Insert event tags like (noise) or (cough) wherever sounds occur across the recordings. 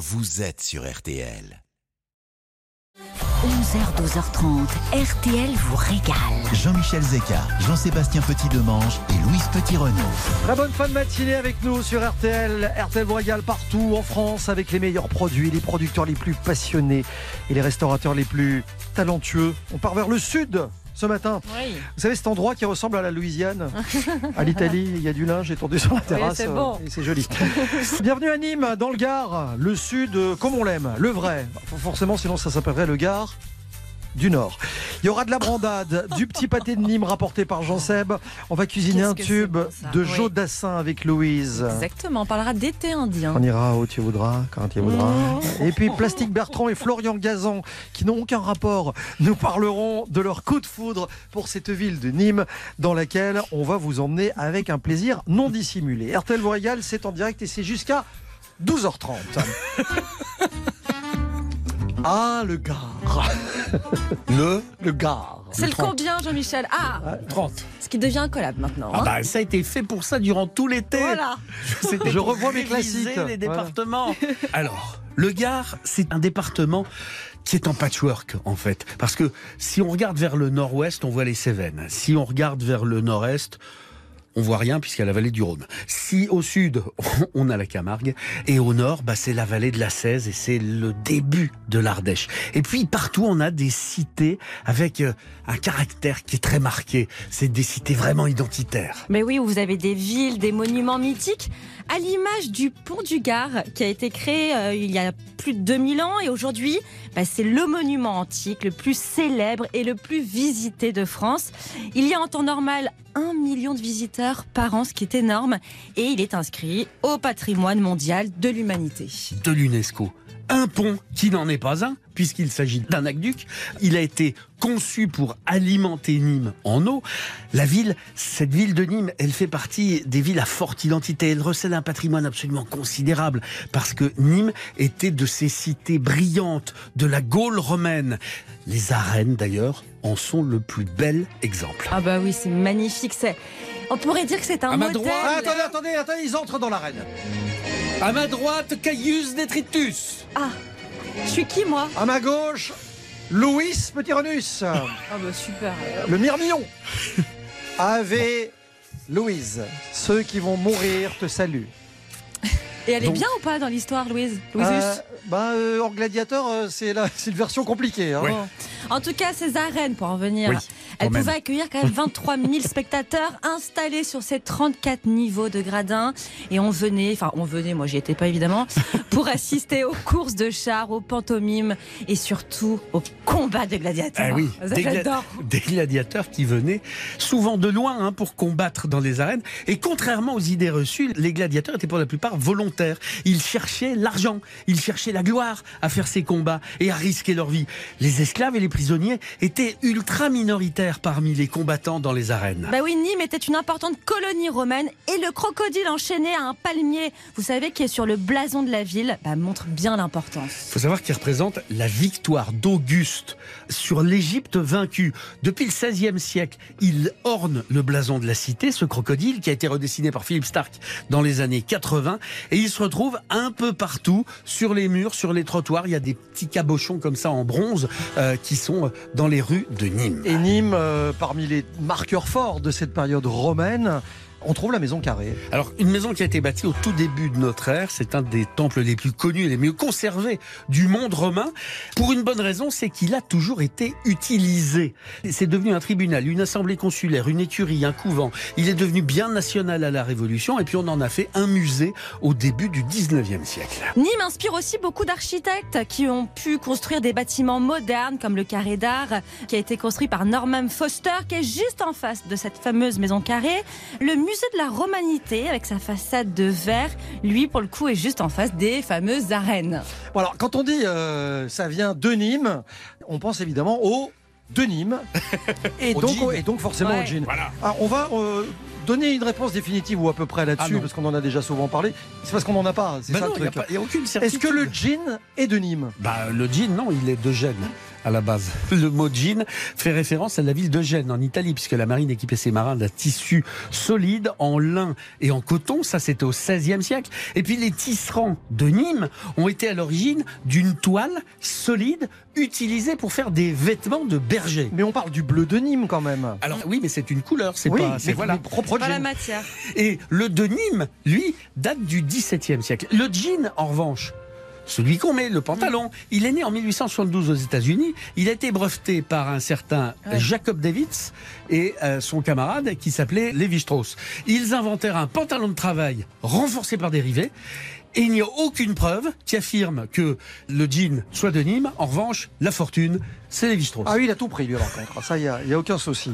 vous êtes sur RTL. 11h, 12h30, RTL vous régale. Jean-Michel Zeka, Jean-Sébastien Petit-Demange et Louise Petit-Renaud. Très bonne fin de matinée avec nous sur RTL. RTL vous régale partout en France avec les meilleurs produits, les producteurs les plus passionnés et les restaurateurs les plus talentueux. On part vers le sud ce matin. Oui. Vous savez cet endroit qui ressemble à la Louisiane À l'Italie, il y a du linge étendu sur la terrasse. c'est euh, et c'est joli. Bienvenue à Nîmes, dans le Gard, le sud euh, comme on l'aime, le vrai. Forcément, sinon ça s'appellerait le Gard du Nord. Il y aura de la brandade, du petit pâté de Nîmes rapporté par Jean Seb. On va cuisiner un tube de Oui. Joe Dassin avec Louise. Exactement, on parlera d'été indien. On ira où tu voudras, quand tu voudras. Mmh. Et puis Plastique Bertrand et Florian Gazan, qui n'ont aucun rapport, nous parleront de leur coup de foudre pour cette ville de Nîmes, dans laquelle on va vous emmener avec un plaisir non dissimulé. RTL vous régale, c'est en direct et c'est jusqu'à 12h30. (laughs) Ah, le Gard. (laughs) Le Le Gard. C'est le combien, Jean-Michel Ah 30. Ce qui devient un collab maintenant. Ah hein. bah, ça a été fait pour ça durant tout l'été. voilà. Je (laughs) revois mes classiques. les départements. (laughs) Alors, le Gard, c'est un département qui est en patchwork en fait. Parce que si on regarde vers le nord-ouest, on voit les Cévennes. Si on regarde vers le nord-est, on voit rien puisqu'il y a la vallée du Rhône. Si au sud, (laughs) on a la Camargue, et au nord, bah, c'est la vallée de la Cèze et c'est le début de l'Ardèche. Et puis partout, on a des cités avec euh, un caractère qui est très marqué. C'est des cités vraiment identitaires. Mais oui, vous avez des villes, des monuments mythiques, à l'image du pont du Gard, qui a été créé euh, il y a plus de 2000 ans. Et aujourd'hui, bah, c'est le monument antique le plus célèbre et le plus visité de France. Il y a en temps normal un million de visiteurs par an, ce qui est énorme. Et il est inscrit au patrimoine mondial de l'humanité. de l'UNESCO. Un pont qui n'en est pas un, puisqu'il s'agit d'un aqueduc. Il a été conçu pour alimenter Nîmes en eau. La ville, cette ville de Nîmes, elle fait partie des villes à forte identité. Elle recèle un patrimoine absolument considérable, parce que Nîmes était de ces cités brillantes de la Gaule romaine. Les arènes, d'ailleurs, en sont le plus bel exemple. Ah bah oui, c'est magnifique. C'est, on pourrait dire que c'est un À ma droite, Ah, attendez, attendez, attendez, ils entrent dans l'arène. À ma droite, Caius Detritus. Ah, je suis qui moi? À ma gauche, Louis Petit Renus. Ah bah super. Le Myrmillon. Ave Louise. Ceux qui vont mourir te saluent. Et elle est Donc- bien ou pas dans l'histoire, Louise Louisus Euh, bah, euh, hors gladiateur, euh, c'est la- (laughs) c'est une version compliquée. hein. Oui. En tout cas, ces arènes, pour en venir, Oui, même. pouvaient accueillir quand même (laughs) 23 000 spectateurs installés sur ces 34 niveaux de gradins. Et on venait, enfin on venait, moi j'y étais pas évidemment, (laughs) pour assister aux courses de chars, aux pantomimes et surtout aux combats de gladiateurs. Ah oui, des, gla- des gladiateurs qui venaient souvent de loin hein, pour combattre dans les arènes. Et contrairement aux idées reçues, les gladiateurs étaient pour la plupart volontaires. Ils cherchaient l'argent, ils cherchaient la gloire à faire ces combats et à risquer leur vie. Les esclaves et les prisonniers étaient ultra minoritaires parmi les combattants dans les arènes. Bah oui, Nîmes était une importante colonie romaine et le crocodile enchaîné à un palmier, vous savez, qui est sur le blason de la ville, bah, montre bien l'importance. Il faut savoir qu'il représente la victoire d'Auguste sur l'Égypte vaincue. Depuis le XVIe siècle, il orne le blason de la cité, ce crocodile qui a été redessiné par Philippe Stark dans les années 80. Et il se retrouve un peu partout, sur les murs, sur les trottoirs. Il y a des petits cabochons comme ça en bronze euh, qui sont dans les rues de Nîmes. Et Nîmes, euh, parmi les marqueurs forts de cette période romaine, on trouve la maison carrée. Alors, une maison qui a été bâtie au tout début de notre ère, c'est un des temples les plus connus et les mieux conservés du monde romain. Pour une bonne raison, c'est qu'il a toujours été utilisé. C'est devenu un tribunal, une assemblée consulaire, une écurie, un couvent. Il est devenu bien national à la Révolution et puis on en a fait un musée au début du 19e siècle. Nîmes inspire aussi beaucoup d'architectes qui ont pu construire des bâtiments modernes comme le carré d'art qui a été construit par Norman Foster qui est juste en face de cette fameuse maison carrée. Le musée de la romanité avec sa façade de verre, lui pour le coup est juste en face des fameuses arènes. Bon, alors, quand on dit euh, ça vient de Nîmes, on pense évidemment au de Nîmes (laughs) et, donc, gin. et donc forcément Ouais. au gin. Voilà. Alors, on va euh, donner une réponse définitive ou à peu près Ah là-dessus non. parce qu'on en a déjà souvent parlé. C'est parce qu'on n'en a pas, c'est Bah ça non, le il n'y a, truc. pas- il y a aucune Est-ce certitude. que le gin est de Nîmes? Bah, le gin, non, il est de Gênes. À la base. Le mot gin fait référence à la ville de Gênes en Italie, puisque la marine équipait ses marins d'un tissu solide en lin et en coton. Ça, c'était au XVIe siècle. Et puis les tisserands de Nîmes ont été à l'origine d'une toile solide utilisée pour faire des vêtements de berger. Mais on parle du bleu de Nîmes quand même. Alors oui, mais c'est une couleur, c'est oui, pas, c'est voilà. propre Pas la jean. matière. Et le de Nîmes, lui, date du XVIIe siècle. Le jean, en revanche, celui qu'on met, le pantalon, il est né en 1872 aux États-Unis. Il a été breveté par un certain Ouais. Jacob Davids et euh, son camarade qui s'appelait Lévi Strauss. Ils inventèrent un pantalon de travail renforcé par des rivets. Et il n'y a aucune preuve qui affirme que le jean soit de Nîmes. En revanche, la fortune, c'est Lévi Strauss. Ah oui, il a tout pris lui par contre. Ça, il n'y a, a aucun souci.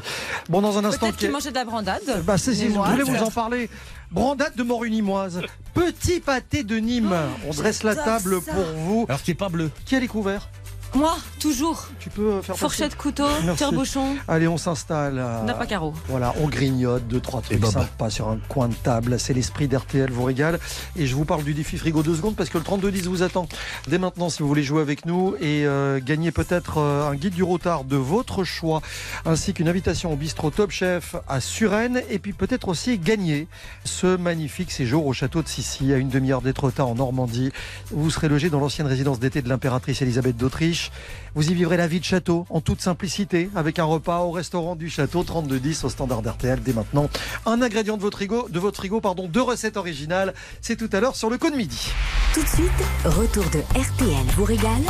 Bon, dans un instant. Peut-être qu'il mangeait de la brandade. Bah, c'est, c'est- je voulais vous en parler. Brandade de morue nimoise. Petit pâté de Nîmes. On dresse la j'adore table ça. pour vous. Alors qui est pas bleu. Qui a les couverts Moi, toujours. Tu peux euh, faire passer Fourchette, couteau, (laughs) tire-bouchon, Allez, on s'installe. euh, n'a pas carreau. Voilà, on grignote deux, trois trucs Et baba. sympas sur un coin de table. C'est l'esprit d'RTL vous régale. Et je vous parle du défi frigo deux secondes parce que le 3210 vous attend dès maintenant si vous voulez jouer avec nous et euh, gagner peut-être euh, un guide du retard de votre choix ainsi qu'une invitation au bistrot Top Chef à Suresnes et puis peut-être aussi gagner ce magnifique séjour au château de Sissi à une demi-heure d'Étretat en Normandie. Vous serez logé dans l'ancienne résidence d'été de l'impératrice Elisabeth d'Autriche. Vous y vivrez la vie de château en toute simplicité avec un repas au restaurant du château 3210 au standard d'RTL dès maintenant. Un ingrédient de votre frigo, de votre frigo pardon, deux recettes originales. C'est tout à l'heure sur le coup de midi. Tout de suite, retour de RTL vous régale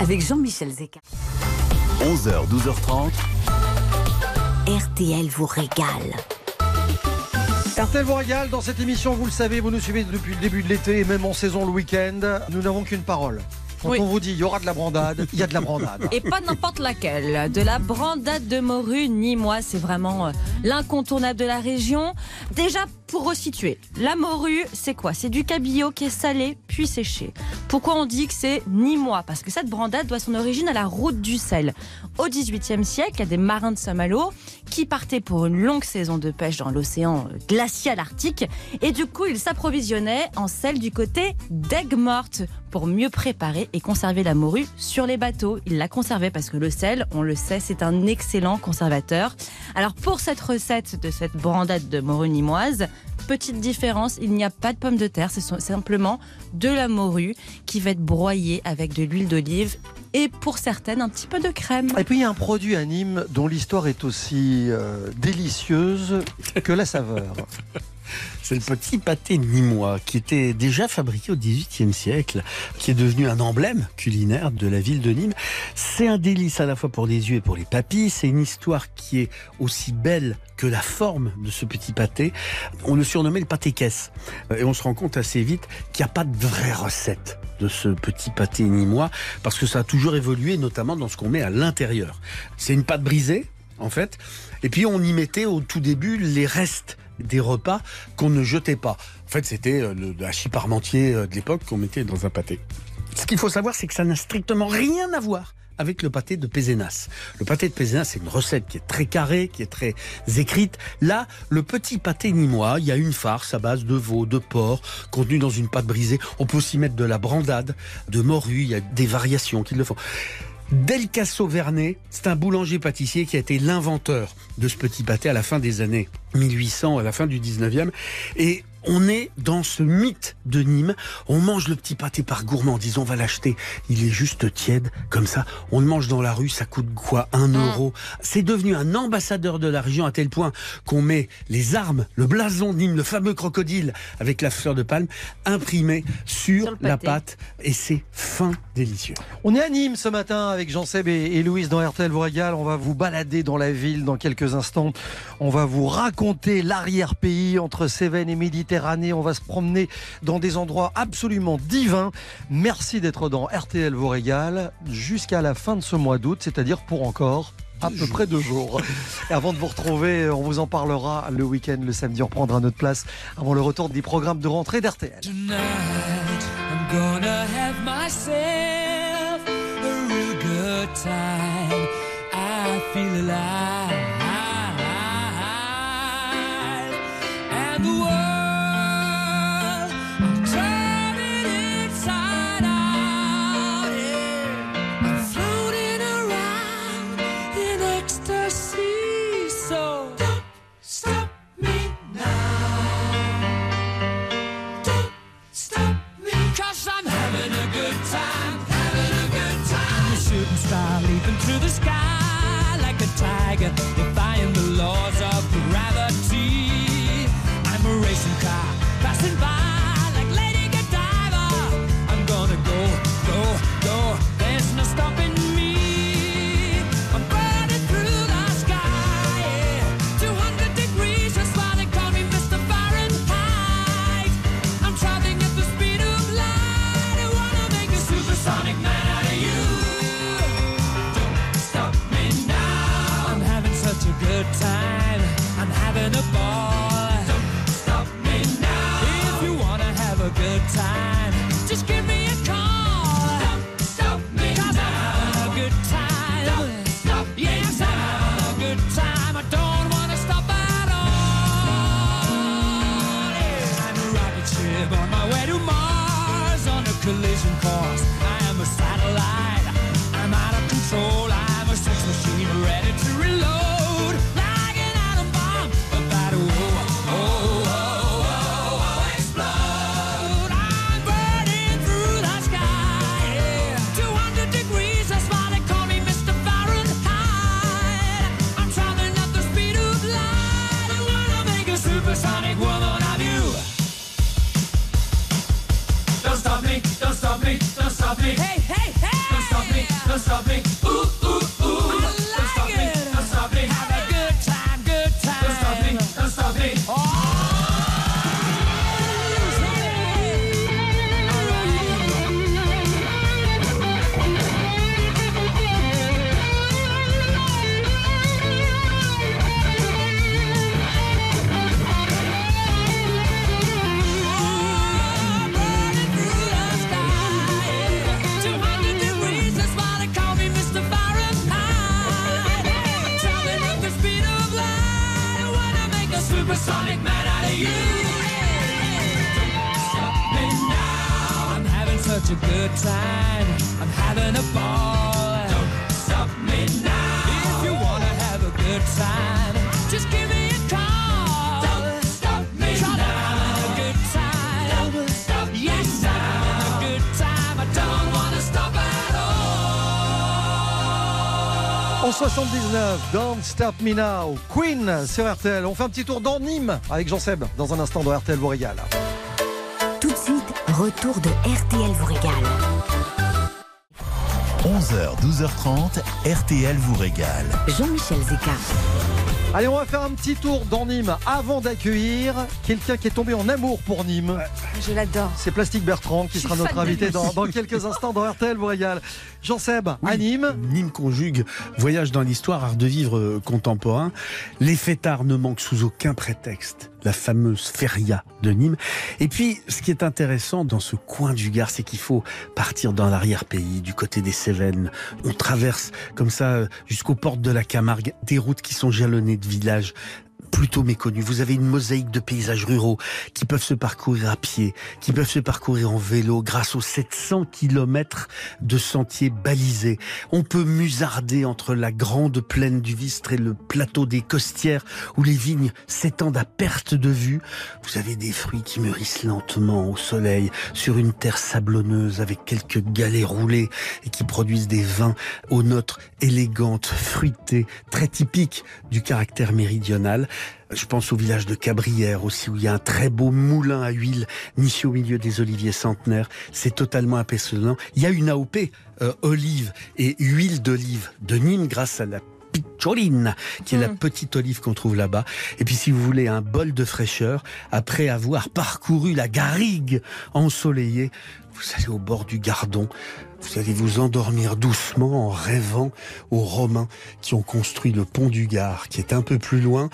avec Jean-Michel Zeka. 11h, 12h30. RTL vous régale. RTL vous régale dans cette émission, vous le savez, vous nous suivez depuis le début de l'été et même en saison le week-end. Nous n'avons qu'une parole. Quand Oui. on vous dit il y aura de la brandade, il y a de la brandade. Et pas n'importe laquelle. De la brandade de morue, ni moi, c'est vraiment euh, l'incontournable de la région. Déjà, pour resituer, la morue, c'est quoi? C'est du cabillaud qui est salé puis séché. Pourquoi on dit que c'est ni moi? Parce que cette brandade doit son origine à la route du sel. Au XVIIIe siècle, il y a des marins de Saint-Malo qui partaient pour une longue saison de pêche dans l'océan euh, glacial arctique. Et du coup, ils s'approvisionnaient en sel du côté d'aigues mortes pour mieux préparer et conserver la morue sur les bateaux. Ils la conservaient parce que le sel, on le sait, c'est un excellent conservateur. Alors pour cette recette de cette brandade de morue nimoise, petite différence, il n'y a pas de pommes de terre, c'est simplement de la morue qui va être broyée avec de l'huile d'olive et pour certaines un petit peu de crème. Et puis il y a un produit à Nîmes dont l'histoire est aussi euh, délicieuse que la saveur. (laughs) C'est le petit pâté nîmois qui était déjà fabriqué au XVIIIe siècle, qui est devenu un emblème culinaire de la ville de Nîmes. C'est un délice à la fois pour les yeux et pour les papilles. C'est une histoire qui est aussi belle que la forme de ce petit pâté. On le surnommait le pâté caisse. Et on se rend compte assez vite qu'il n'y a pas de vraie recette de ce petit pâté nîmois parce que ça a toujours évolué, notamment dans ce qu'on met à l'intérieur. C'est une pâte brisée, en fait. Et puis on y mettait au tout début les restes des repas qu'on ne jetait pas. En fait, c'était euh, le hachis parmentier euh, de l'époque qu'on mettait dans un pâté. Ce qu'il faut savoir, c'est que ça n'a strictement rien à voir avec le pâté de Pézenas. Le pâté de Pézenas, c'est une recette qui est très carrée, qui est très écrite. Là, le petit pâté nîmois, il y a une farce à base de veau, de porc, contenue dans une pâte brisée. On peut aussi mettre de la brandade, de morue, il y a des variations qui le font. Delcasso Vernet, c'est un boulanger pâtissier qui a été l'inventeur de ce petit pâté à la fin des années 1800, à la fin du 19e. Et on est dans ce mythe de Nîmes. On mange le petit pâté par gourmandise. On va l'acheter. Il est juste tiède, comme ça. On le mange dans la rue. Ça coûte quoi? Un euro. C'est devenu un ambassadeur de la région à tel point qu'on met les armes, le blason de Nîmes, le fameux crocodile avec la fleur de palme, imprimé sur, la pâte. Et c'est fin délicieux. On est à Nîmes ce matin avec Jean-Seb et, et Louise dans RTL vous régale. On va vous balader dans la ville dans quelques instants. On va vous raconter l'arrière-pays entre Cévennes et Méditerranée. On va se promener dans des endroits absolument divins. Merci d'être dans RTL vous régale jusqu'à la fin de ce mois d'août, c'est-à-dire pour encore à peu près deux jours. Et (laughs) avant de vous retrouver, on vous en parlera le week-end, le samedi, on reprendra notre place avant le retour des programmes de rentrée d'RTL. Time. I feel alive. I'm a leaping the sky like a tiger, defying the laws of gravity. I'm a racing car passing by. I'm ball. Don't stop me now. If you wanna have a good time, time. I'm having a ball. Don't stop me now. If you wanna have a good time, just give me a call. Don't stop me now. I'm having a good time. Don't stop yes, I'm having a good time. I don't wanna stop at all. En 79, Don't Stop Me Now, Queen sur RTL. On fait un petit tour dans Nîmes avec Jean-Seb dans un instant dans RTL vous retour de RTL vous régale. 11h, 12h30, RTL vous régale. Jean-Michel Zeka. Allez, on va faire un petit tour dans Nîmes avant d'accueillir quelqu'un qui est tombé en amour pour Nîmes. Je l'adore. C'est Plastique Bertrand qui sera notre invité dans, dans quelques instants dans RTL vous régale. Jean-Seb, à Oui. Nîmes. Nîmes conjugue voyage dans l'histoire, art de vivre euh, contemporain. Les fêtards ne manquent sous aucun prétexte. La fameuse feria de Nîmes. Et puis, ce qui est intéressant dans ce coin du Gard, c'est qu'il faut partir dans l'arrière-pays, du côté des Cévennes. On traverse comme ça euh, jusqu'aux portes de la Camargue des routes qui sont jalonnées de villages plutôt méconnus. Vous avez une mosaïque de paysages ruraux qui peuvent se parcourir à pied, qui peuvent se parcourir en vélo grâce aux 700 kilomètres de sentiers balisés. On peut musarder entre la grande plaine du Vistre et le plateau des Costières où les vignes s'étendent à perte de vue. Vous avez des fruits qui mûrissent lentement au soleil sur une terre sablonneuse avec quelques galets roulés et qui produisent des vins aux notes élégantes, fruitées, très typiques du caractère méridional. Je pense au village de Cabrières aussi, où il y a un très beau moulin à huile niché au milieu des oliviers centenaires. C'est totalement apaisonnant. Il y a une AOP, euh, olive et huile d'olive de Nîmes grâce à la Piccoline, qui est la petite olive qu'on trouve là-bas. Et puis si vous voulez un bol de fraîcheur, après avoir parcouru la garrigue ensoleillée, vous allez au bord du Gardon, vous allez vous endormir doucement en rêvant aux Romains qui ont construit le pont du Gard, qui est un peu plus loin.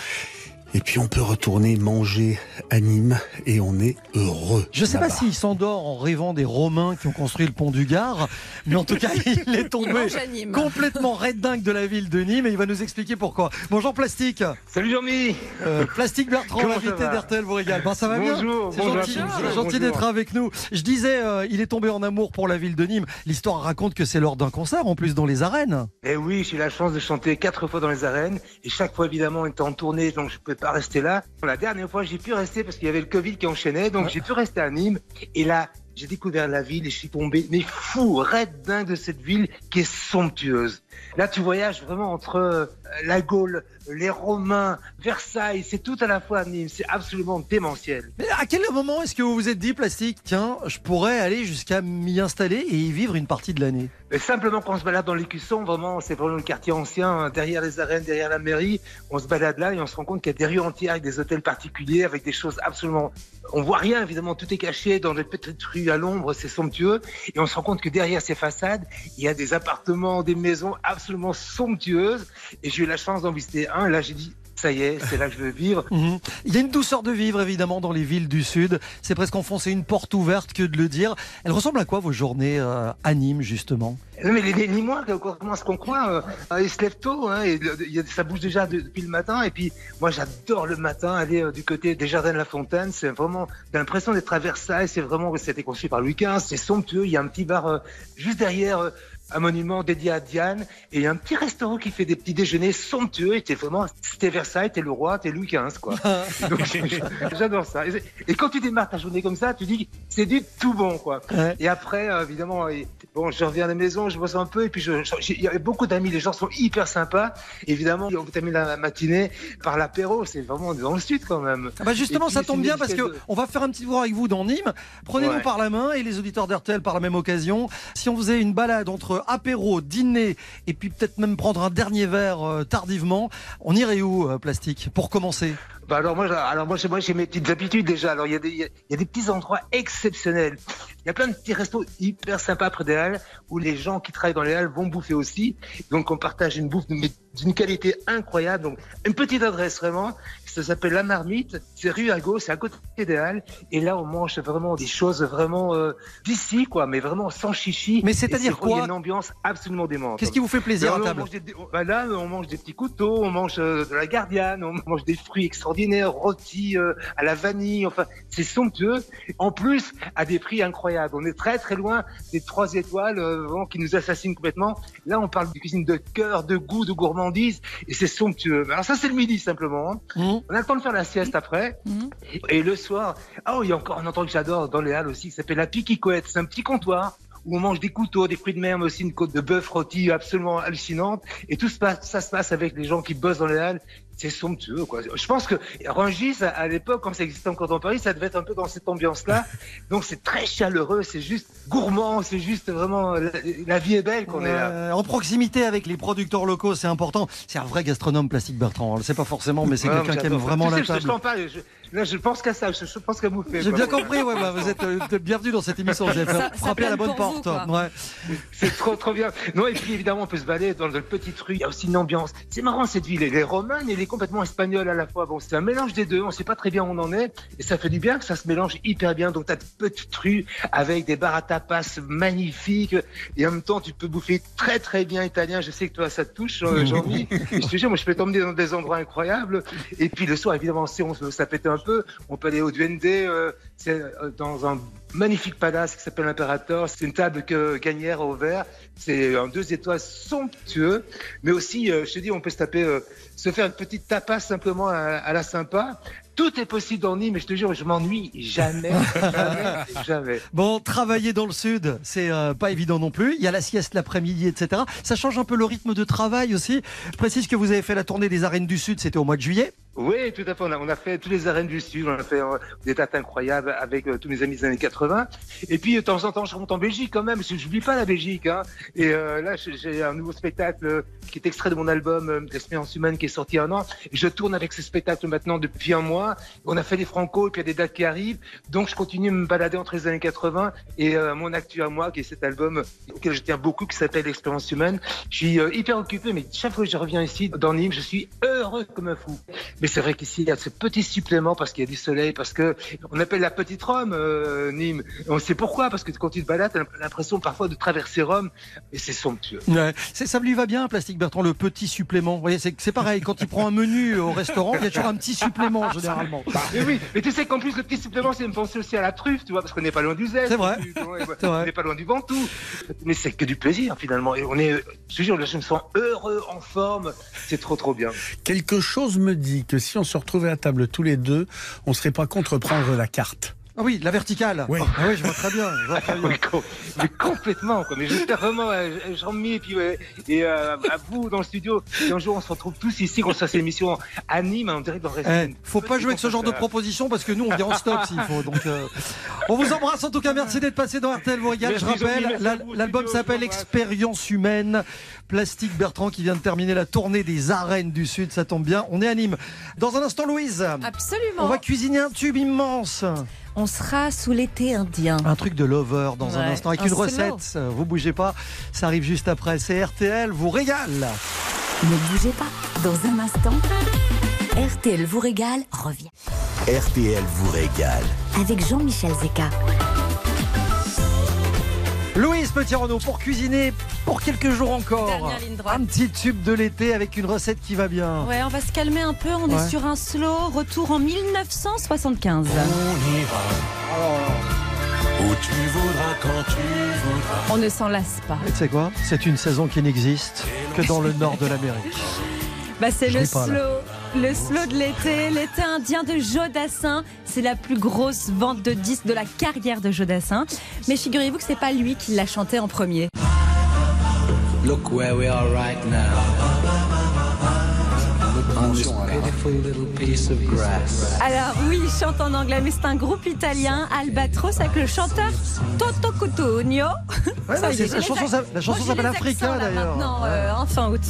Et puis on peut retourner manger à Nîmes et on est heureux. Je sais pas s'il s'endort en rêvant des Romains qui ont construit le pont du Gard, mais en tout cas, (laughs) il est tombé complètement red dingue de la ville de Nîmes et il va nous expliquer pourquoi. Bonjour Plastique, Salut Jean-Mi Euh, Plastique Bertrand, va d'RTL vous régale. Ben, ça va bien Bonjour, C'est gentil, d'être avec nous. Je disais, euh, il est tombé en amour pour la ville de Nîmes. L'histoire raconte que c'est lors d'un concert, en plus dans les arènes. Eh oui, j'ai eu la chance de chanter quatre fois dans les arènes et chaque fois évidemment on était en tournée donc je ne pouvais pas rester là. La dernière fois j'ai pu rester parce qu'il y avait le Covid qui enchaînait donc j'ai pu rester à Nîmes et là j'ai découvert la ville et je suis tombé, mais fou, raide dingue de cette ville qui est somptueuse. Là, tu voyages vraiment entre euh, la Gaule, les Romains, Versailles, c'est tout à la fois à Nîmes, c'est absolument démentiel. Mais à quel moment est-ce que vous vous êtes dit, plastique, tiens, je pourrais aller jusqu'à m'y installer et y vivre une partie de l'année? Mais simplement quand on se balade dans les Cussons, vraiment, c'est vraiment le quartier ancien, hein, derrière les arènes, derrière la mairie, on se balade là et on se rend compte qu'il y a des rues entières avec des hôtels particuliers, avec des choses absolument... On voit rien, évidemment, tout est caché dans des petites rues à l'ombre, c'est somptueux, et on se rend compte que derrière ces façades, il y a des appartements, des maisons absolument somptueuses, et j'ai eu la chance d'en visiter un, et là j'ai dit, ça y est, c'est là que je veux vivre. (laughs) Mhm. Il y a une douceur de vivre évidemment dans les villes du Sud. C'est presque enfoncer une porte ouverte que de le dire. Elle ressemble à quoi vos journées euh, à justement? Non, mais les, les Nîmois, comment est-ce qu'on croit euh, Ils se lèvent tôt, hein, et ça bouge déjà de- depuis le matin. Et puis, moi, j'adore le matin aller euh, du côté des Jardins de la Fontaine. C'est vraiment, j'ai l'impression d'être à Versailles. C'est vraiment, c'était construit par Louis XV. C'est somptueux. Il y a un petit bar euh, juste derrière. euh, un monument dédié à Diane et il y a un petit restaurant qui fait des petits déjeuners somptueux et t'es vraiment c'était Versailles t'es le roi t'es Louis XV quoi (laughs) donc j'adore ça et, quand tu démarres ta journée comme ça tu dis c'est du tout bon quoi Ouais. et après, évidemment, et- bon, je reviens à la maison, je bosse un peu, et puis il y a beaucoup d'amis, les gens sont hyper sympas. Évidemment, on termine la matinée par l'apéro, c'est vraiment dans le sud quand même. Ah bah justement, puis, ça tombe bien parce que de- on va faire un petit tour avec vous dans Nîmes. Prenez-nous Ouais. par la main et les auditeurs d'RTL par la même occasion. Si on faisait une balade entre apéro, dîner et puis peut-être même prendre un dernier verre euh, tardivement, on irait où, euh, Plastique, pour commencer? Bah alors moi, alors moi, moi j'ai mes petites habitudes déjà. Alors il y a des, y a- des petits endroits exceptionnels. Il y a plein de petits restos hyper sympas près des halles où les gens qui travaillent dans les halles vont bouffer aussi. Donc on partage une bouffe mais d'une qualité incroyable. Donc une petite adresse vraiment. Ça s'appelle La Marmite. C'est rue Ago, c'est à côté des halles. Et là on mange vraiment des choses vraiment euh, d'ici quoi, mais vraiment sans chichi. Mais c'est-à-dire Il y a quoi une ambiance absolument démente. Qu'est-ce qui vous fait plaisir Là, à on table mange des- on- bah là, on mange des petits couteaux, on mange euh, de la gardiane, on mange des fruits extraordinaires, rôtis euh, à la vanille. Enfin, c'est somptueux. En plus, à des prix incroyables. On est très très loin des trois étoiles euh, vraiment, qui nous assassinent complètement. Là, on parle de cuisine de cœur, de goût, de gourmandise, et c'est somptueux. Alors ça, c'est le midi simplement. hein. Mmh. On a le temps de faire la sieste après. Mhm. Et le soir, ah, il y a encore un endroit que j'adore dans les halles aussi, qui s'appelle la Piquicouette. C'est un petit comptoir où on mange des couteaux, des fruits de mer, mais aussi une côte de bœuf rôti absolument hallucinante. Et tout passe, ça se passe avec les gens qui bossent dans les halles. C'est somptueux, quoi. Je pense que Rungis, à, l'époque, quand ça existait encore dans Paris, ça devait être un peu dans cette ambiance-là. (laughs) Donc c'est très chaleureux, c'est juste gourmand, c'est juste vraiment, la, la vie est belle qu'on est là. Euh, en proximité avec les producteurs locaux, c'est important. C'est un vrai gastronome, Plastique Bertrand. On le sait pas forcément, mais c'est quelqu'un qui aime vraiment la je- je parle, je- là, je pense qu'à ça, je, je pense qu'à bouffer. J'ai quoi. bien compris, ouais, bah, vous êtes euh, bienvenue dans cette émission. (laughs) Vous avez frappé à la bonne porte. Ouais. C'est trop trop bien. Non et puis évidemment on peut se balader dans de petites rues. Il y a aussi une ambiance. C'est marrant cette ville. Elle est romane et elle est complètement espagnole à la fois. Bon c'est un mélange des deux. On sait pas très bien où on en est et ça fait du bien que ça se mélange hyper bien. Donc t'as de petites rues avec des bars à tapas magnifiques et en même temps tu peux bouffer très très bien italien. Je sais que toi ça te touche euh, Jean-Mi. (laughs) Je te jure moi je peux t'emmener dans des endroits incroyables. Et puis le soir évidemment si on se ça pète un on peut aller au Duende. euh, c'est euh, dans un magnifique palace qui s'appelle l'Imperator. C'est une table que Gagnère a ouvert. C'est un deux étoiles somptueux. Mais aussi, euh, je te dis, on peut se faire une petite tapas simplement à, à la sympa. Tout est possible dans Nîmes, mais je te jure, je m'ennuie jamais, jamais, jamais. (laughs) Bon, travailler dans le sud, c'est euh, pas évident non plus. Il y a la sieste l'après-midi, etc. Ça change un peu le rythme de travail aussi. Je précise que vous avez fait la tournée des arènes du sud, c'était au mois de juillet. Oui, tout à fait. On a, on a fait toutes les arènes du Sud, on a fait euh, des dates incroyables avec euh, tous mes amis des années 80. Et puis, de temps en temps, je remonte en Belgique quand même, parce que j'oublie pas la Belgique. Hein. Et euh, là, j'ai- un nouveau spectacle euh, qui est extrait de mon album L'Espérance humaine qui est sorti un an. Je tourne avec ce spectacle maintenant depuis un mois. On a fait des Franco et puis il y a des dates qui arrivent. Donc, je continue à me balader entre les années 80 et mon actu à moi, qui est cet album auquel je tiens beaucoup, qui s'appelle L'Expérience humaine. Je suis hyper occupé, mais chaque fois que je reviens ici, dans Nîmes, je suis heureux comme un fou. Mais c'est vrai qu'ici, il y a ce petit supplément parce qu'il y a du soleil, parce que on appelle la petite Rome, euh, Nîmes. Et on sait pourquoi, parce que quand tu te balades, t'as l'impression parfois de traverser Rome, et c'est somptueux. Ouais. Ça lui va bien, Plastique Bertrand, le petit supplément? Vous voyez, c'est pareil. Quand il prend un menu au restaurant, il y a toujours un petit supplément généralement. Mais oui, mais tu sais qu'en plus, le petit supplément, c'est me penser aussi à la truffe, tu vois, parce qu'on n'est pas loin du zeste. C'est vrai. On n'est pas loin du Ventoux. Mais c'est que du plaisir, finalement. Et on est, je jure, je me sens heureux, en forme. C'est trop, trop bien. Quelque chose me dit que si on se retrouvait à table tous les deux, on serait pas contre prendre la carte. Ah oui, la verticale. Oui. Ah oui, je vois très bien. je vois très bien. (laughs) Mais complètement. Quoi. Mais j'espère vraiment, Jean-Mi et, puis, ouais, et euh, à vous dans le studio, si un jour on se retrouve tous ici, qu'on se fasse l'émission à Nîmes, en direct dans le Eh, faut pas jouer avec ce genre de proposition parce que nous on vient en stop s'il faut. Donc, euh, on vous embrasse en tout cas. Merci d'être passé dans RTL vous régale. Je rappelle, à l'album s'appelle. Expérience humaine. Plastique Bertrand qui vient de terminer la tournée des arènes du Sud. Ça tombe bien. On est à Nîmes. Dans un instant, Louise. Absolument. On va cuisiner un tube immense. On sera sous l'été indien. Un truc de lover dans un instant avec un une slow. recette. Vous bougez pas. Ça arrive juste après. C'est RTL vous régale. Ne bougez pas. Dans un instant, RTL vous régale revient RTL vous régale. avec Jean-Michel Zeka. Louise Petit-Renaud pour cuisiner pour quelques jours encore. Dernière ligne droite. Un petit tube de l'été avec une recette qui va bien. Ouais, on va se calmer un peu. On Ouais. est sur un slow. Retour en 1975. Où tu voudras, quand tu voudras. On ne s'en lasse pas. Et tu sais quoi? C'est une saison qui n'existe que dans le nord de l'Amérique. Bah, c'est le slow. Le slow de l'été, l'été indien de Jodassin, c'est la plus grosse vente de disques de la carrière de Jodassin. Mais figurez-vous que c'est pas lui qui l'a chanté en premier. Look where we are right now. On this pitiful little piece of grass. Alors oui, il chante en anglais, mais c'est un groupe italien, Albatros, avec le chanteur Toto Cutugno. Ouais, Ça, j'ai la chanson, la s'appelle Africa d'ailleurs. Maintenant, euh, en fin août.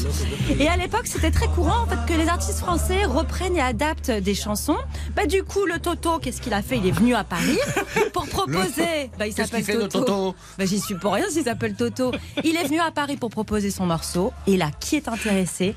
Et à l'époque, c'était très courant en fait que les artistes français reprennent et adaptent des chansons. Bah du coup, le Toto, qu'est-ce qu'il a fait? Il est venu à Paris pour (laughs) proposer. Bah, il s'appelle le Toto Bah, j'y suis pour rien s'il s'appelle Toto. Il est venu à Paris pour proposer son morceau. Et là, qui est intéressé?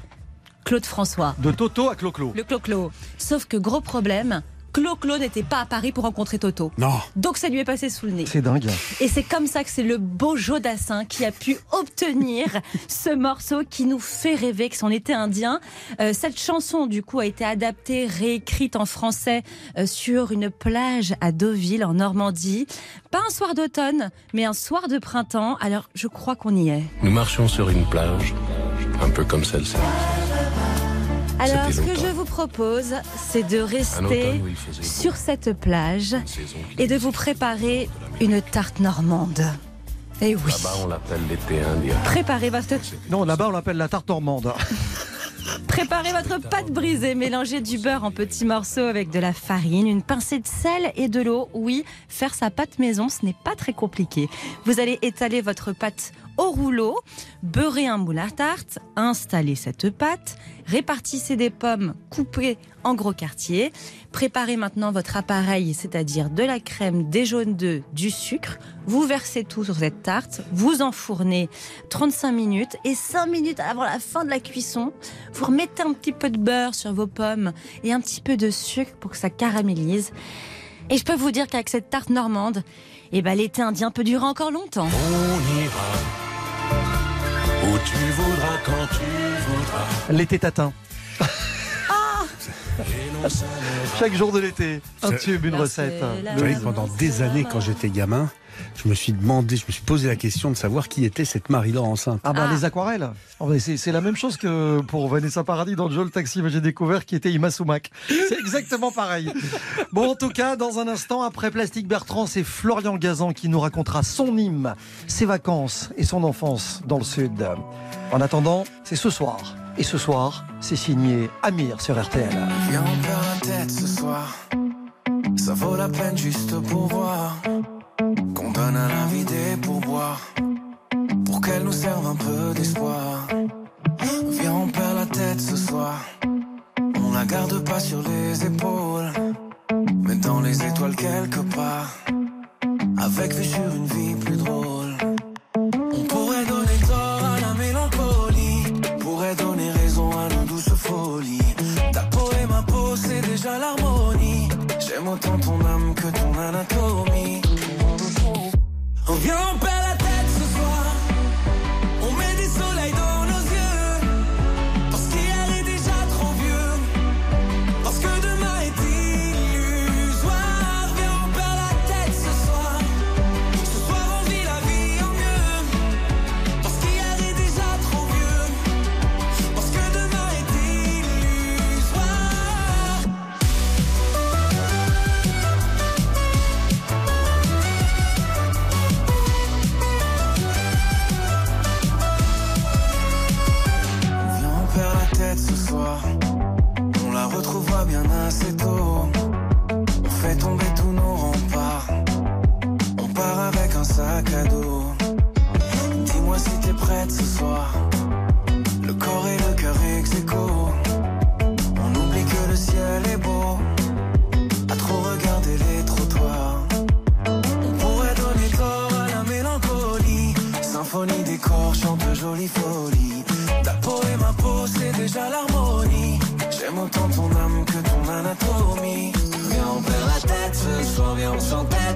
Claude François. De Toto à Clo-Clo. Le Clo-Clo. Sauf que gros problème, Clo-Clo n'était pas à Paris pour rencontrer Toto. Non. Donc ça lui est passé sous le nez. C'est dingue. Et c'est comme ça que c'est le beau Jodassin qui a pu obtenir (laughs) ce morceau qui nous fait rêver, que son été indien. Euh, cette chanson, du coup, a été adaptée, réécrite en français euh, sur une plage à Deauville, en Normandie. Pas un soir d'automne, mais un soir de printemps. Alors, je crois qu'on y est. Nous marchions sur une plage, un peu comme celle-ci. Alors, ce que je vous propose, c'est de rester sur cette plage et de vous préparer une tarte normande. Et oui. Là-bas, on l'appelle l'été indien. Préparez votre Non, là-bas on l'appelle la tarte normande. (laughs) Préparez votre pâte brisée, mélangez du beurre en petits morceaux avec de la farine, une pincée de sel et de l'eau. Oui, faire sa pâte maison, ce n'est pas très compliqué. Vous allez étaler votre pâte au rouleau, beurrer un moule à tarte, installer cette pâte, répartissez des pommes coupées en gros quartiers, préparez maintenant votre appareil, c'est-à-dire de la crème, des jaunes d'œufs, du sucre, vous versez tout sur cette tarte, vous enfournez 35 minutes et 5 minutes avant la fin de la cuisson, vous remettez un petit peu de beurre sur vos pommes et un petit peu de sucre pour que ça caramélise. Et je peux vous dire qu'avec cette tarte normande, eh ben, l'été indien peut durer encore longtemps. Où tu voudras, quand tu voudras. L'été tatin. Chaque jour de l'été, un tube, une recette. pendant des années, quand j'étais gamin, je me suis demandé, je me suis posé la question de savoir qui était cette Marie-Laure enceinte. Ah bah Ah. les aquarelles. Oh, mais C'est la même chose que pour Vanessa Paradis dans Joe le Taxi. J'ai découvert qui était Ima Sumac. C'est exactement pareil. Bon, en tout cas, dans un instant, après Plastique Bertrand, c'est Florian Gazan qui nous racontera son hymne, ses vacances et son enfance dans le Sud. En attendant, c'est ce soir. Et ce soir, c'est signé Amir sur RTL. Viens, on perd la tête ce soir. Ça vaut la peine juste pour voir. Qu'on donne à la vie des pourboires. Pour qu'elle nous serve un peu d'espoir. Viens, on perd la tête ce soir. On la garde pas sur les épaules. Mais dans les étoiles quelque part. Avec vue sur une vie plus drôle. On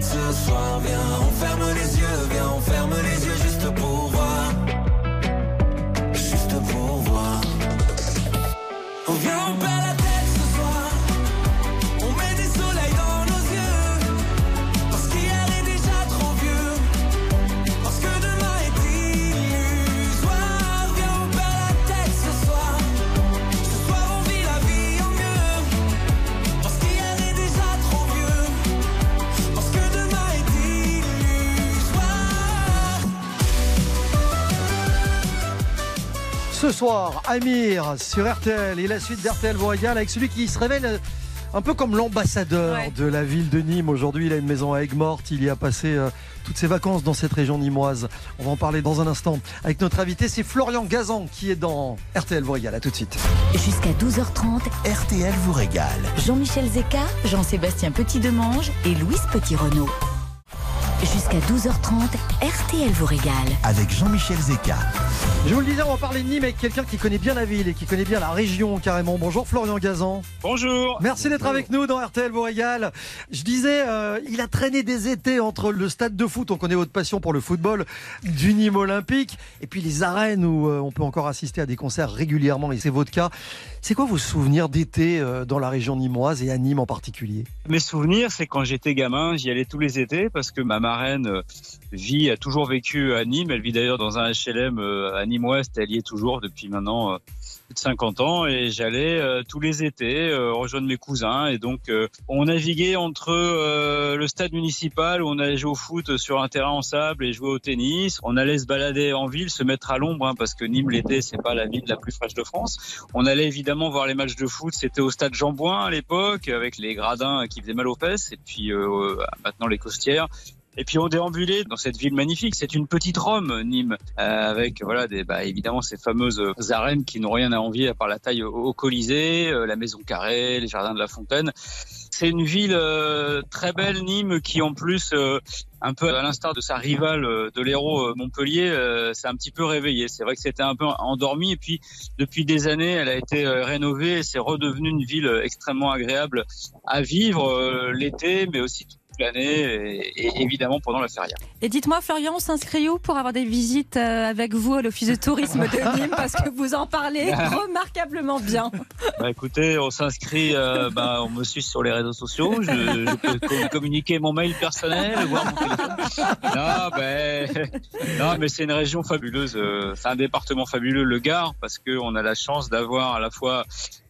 ce soir. Viens, on ferme les yeux, viens, on ferme les yeux juste soir, Amir sur RTL et la suite d'RTL vous régale avec celui qui se révèle euh, un peu comme l'ambassadeur Ouais. de la ville de Nîmes. Aujourd'hui, il a une maison à Aigues-Mortes. Il y a passé euh, toutes ses vacances dans cette région nîmoise. On va en parler dans un instant avec notre invité. C'est Florian Gazan qui est dans RTL vous régale. À tout de suite. Jusqu'à 12h30, RTL vous régale. Jean-Michel Zeka, Jean-Sébastien Petit-Demange et Louise Petit-Renault. Jusqu'à 12h30, RTL vous régale. Avec Jean-Michel Zeka. Je vous le disais, on va parler de Nîmes avec quelqu'un qui connaît bien la ville et qui connaît bien la région carrément. Bonjour Florian Gazan. Bonjour. Merci d'être avec nous dans RTL vous régale. Je disais, euh, il a traîné des étés entre le stade de foot, on connaît votre passion pour le football, du Nîmes olympique, et puis les arènes où euh, on peut encore assister à des concerts régulièrement, et c'est votre cas. C'est quoi vos souvenirs d'été euh, dans la région nîmoise et à Nîmes en particulier? Mes souvenirs, c'est quand j'étais gamin, j'y allais tous les étés parce que ma marraine euh, vit, a toujours vécu à Nîmes. Elle vit d'ailleurs dans un HLM euh, à Nîmes-Ouest. Elle y est toujours depuis maintenant euh, plus de 50 ans et j'allais tous les étés rejoindre mes cousins et donc on naviguait entre le stade municipal où on allait jouer au foot sur un terrain en sable et jouer au tennis. On allait se balader en ville, se mettre à l'ombre hein, parce que Nîmes l'été c'est pas la ville la plus fraîche de France. On allait évidemment voir les matchs de foot. C'était au stade Jean Bouin à l'époque avec les gradins qui faisaient mal aux fesses et puis maintenant les costières. Et puis on déambulait dans cette ville magnifique. C'est une petite Rome, Nîmes, euh, avec voilà des, bah, évidemment ces fameuses euh, arènes qui n'ont rien à envier à part la taille au, Colisée, euh, la Maison Carrée, les jardins de la Fontaine. C'est une ville euh, très belle, Nîmes, qui en plus, euh, un peu à l'instar de sa rivale euh, de l'Hérault Montpellier, s'est un petit peu réveillée. C'est vrai que c'était un peu endormi et puis depuis des années, elle a été rénovée et c'est redevenu une ville extrêmement agréable à vivre l'été, mais aussi l'année et, et évidemment pendant la feria. Et dites-moi, Florian, on s'inscrit où pour avoir des visites euh, avec vous à l'Office de tourisme de (laughs) Nîmes Parce que vous en parlez (laughs) remarquablement bien. Bah, écoutez, on s'inscrit, euh, bah, on me suit sur les réseaux sociaux, je, je peux com- communiquer mon mail personnel, voir mon téléphone. Non, ben, non, mais c'est une région fabuleuse, euh, c'est un département fabuleux, le Gard, parce que on a la chance d'avoir à la fois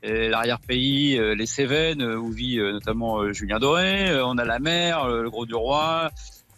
euh, l'arrière-pays, les Cévennes, où vit notamment Julien Doré, on a la mer, le Gros du Roi.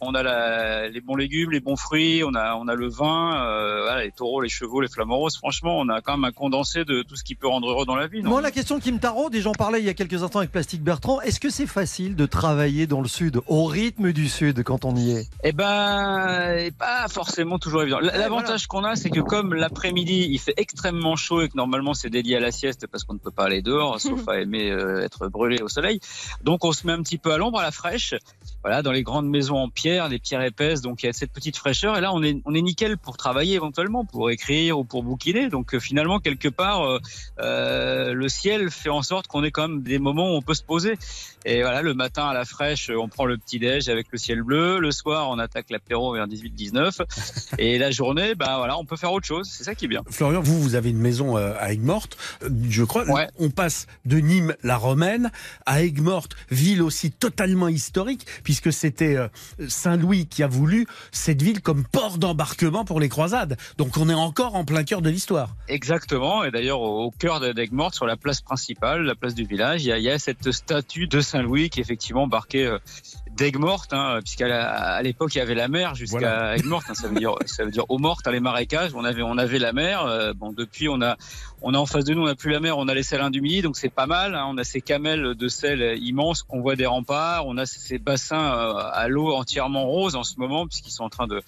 On a la- les bons légumes, les bons fruits, on a, on a le vin, euh, voilà, les taureaux, les chevaux, les flamants roses. Franchement, on a quand même un condensé de tout ce qui peut rendre heureux dans la vie. Moi, la question qui me taraude, et j'en parlais il y a quelques instants avec Plastique Bertrand, est-ce que c'est facile de travailler dans le sud, au rythme du sud quand on y est? Eh ben, pas forcément toujours évident. L'avantage qu'on a, c'est que comme l'après-midi, il fait extrêmement chaud et que normalement c'est dédié à la sieste parce qu'on ne peut pas aller dehors, sauf (laughs) à aimer euh, être brûlé au soleil. Donc on se met un petit peu à l'ombre, à la fraîche. Voilà, dans les grandes maisons en pierre, des pierres épaisses, donc il y a cette petite fraîcheur. Et là, on est, on est nickel pour travailler éventuellement, pour écrire ou pour bouquiner. Donc euh, finalement, quelque part, euh, euh, le ciel fait en sorte qu'on ait quand même des moments où on peut se poser. Et voilà, le matin à la fraîche, on prend le petit déj avec le ciel bleu. Le soir, on attaque l'apéro vers 18-19. (laughs) Et la journée, bah voilà, on peut faire autre chose. C'est ça qui est bien. Florian, vous, vous avez une maison euh, à Aigues-Mortes, euh, je crois. Ouais. On passe de Nîmes, la romaine, à Aigues-Mortes, ville aussi totalement historique, puisque c'était euh, Saint-Louis qui a voulu cette ville comme port d'embarquement pour les croisades. Donc on est encore en plein cœur de l'histoire. Exactement. Et d'ailleurs, au au cœur d'Aigues-Mortes, sur la place principale, la place du village, il y a, il y a cette statue de Saint-Louis qui effectivement embarquait euh, d'Aigues-Mortes, hein, puisqu'à à l'époque il y avait la mer jusqu'à Voilà. (laughs) Aigues-Mortes, hein, ça veut dire ça veut dire eau morte, hein, les marécages. On avait on avait la mer. euh, bon depuis on a on a en face de nous on n'a plus la mer, on a les salins du Midi, donc c'est pas mal. on a ces camels de sel immenses qu'on voit des remparts. On a ces bassins euh, à l'eau entièrement rose en ce moment puisqu'ils sont en train de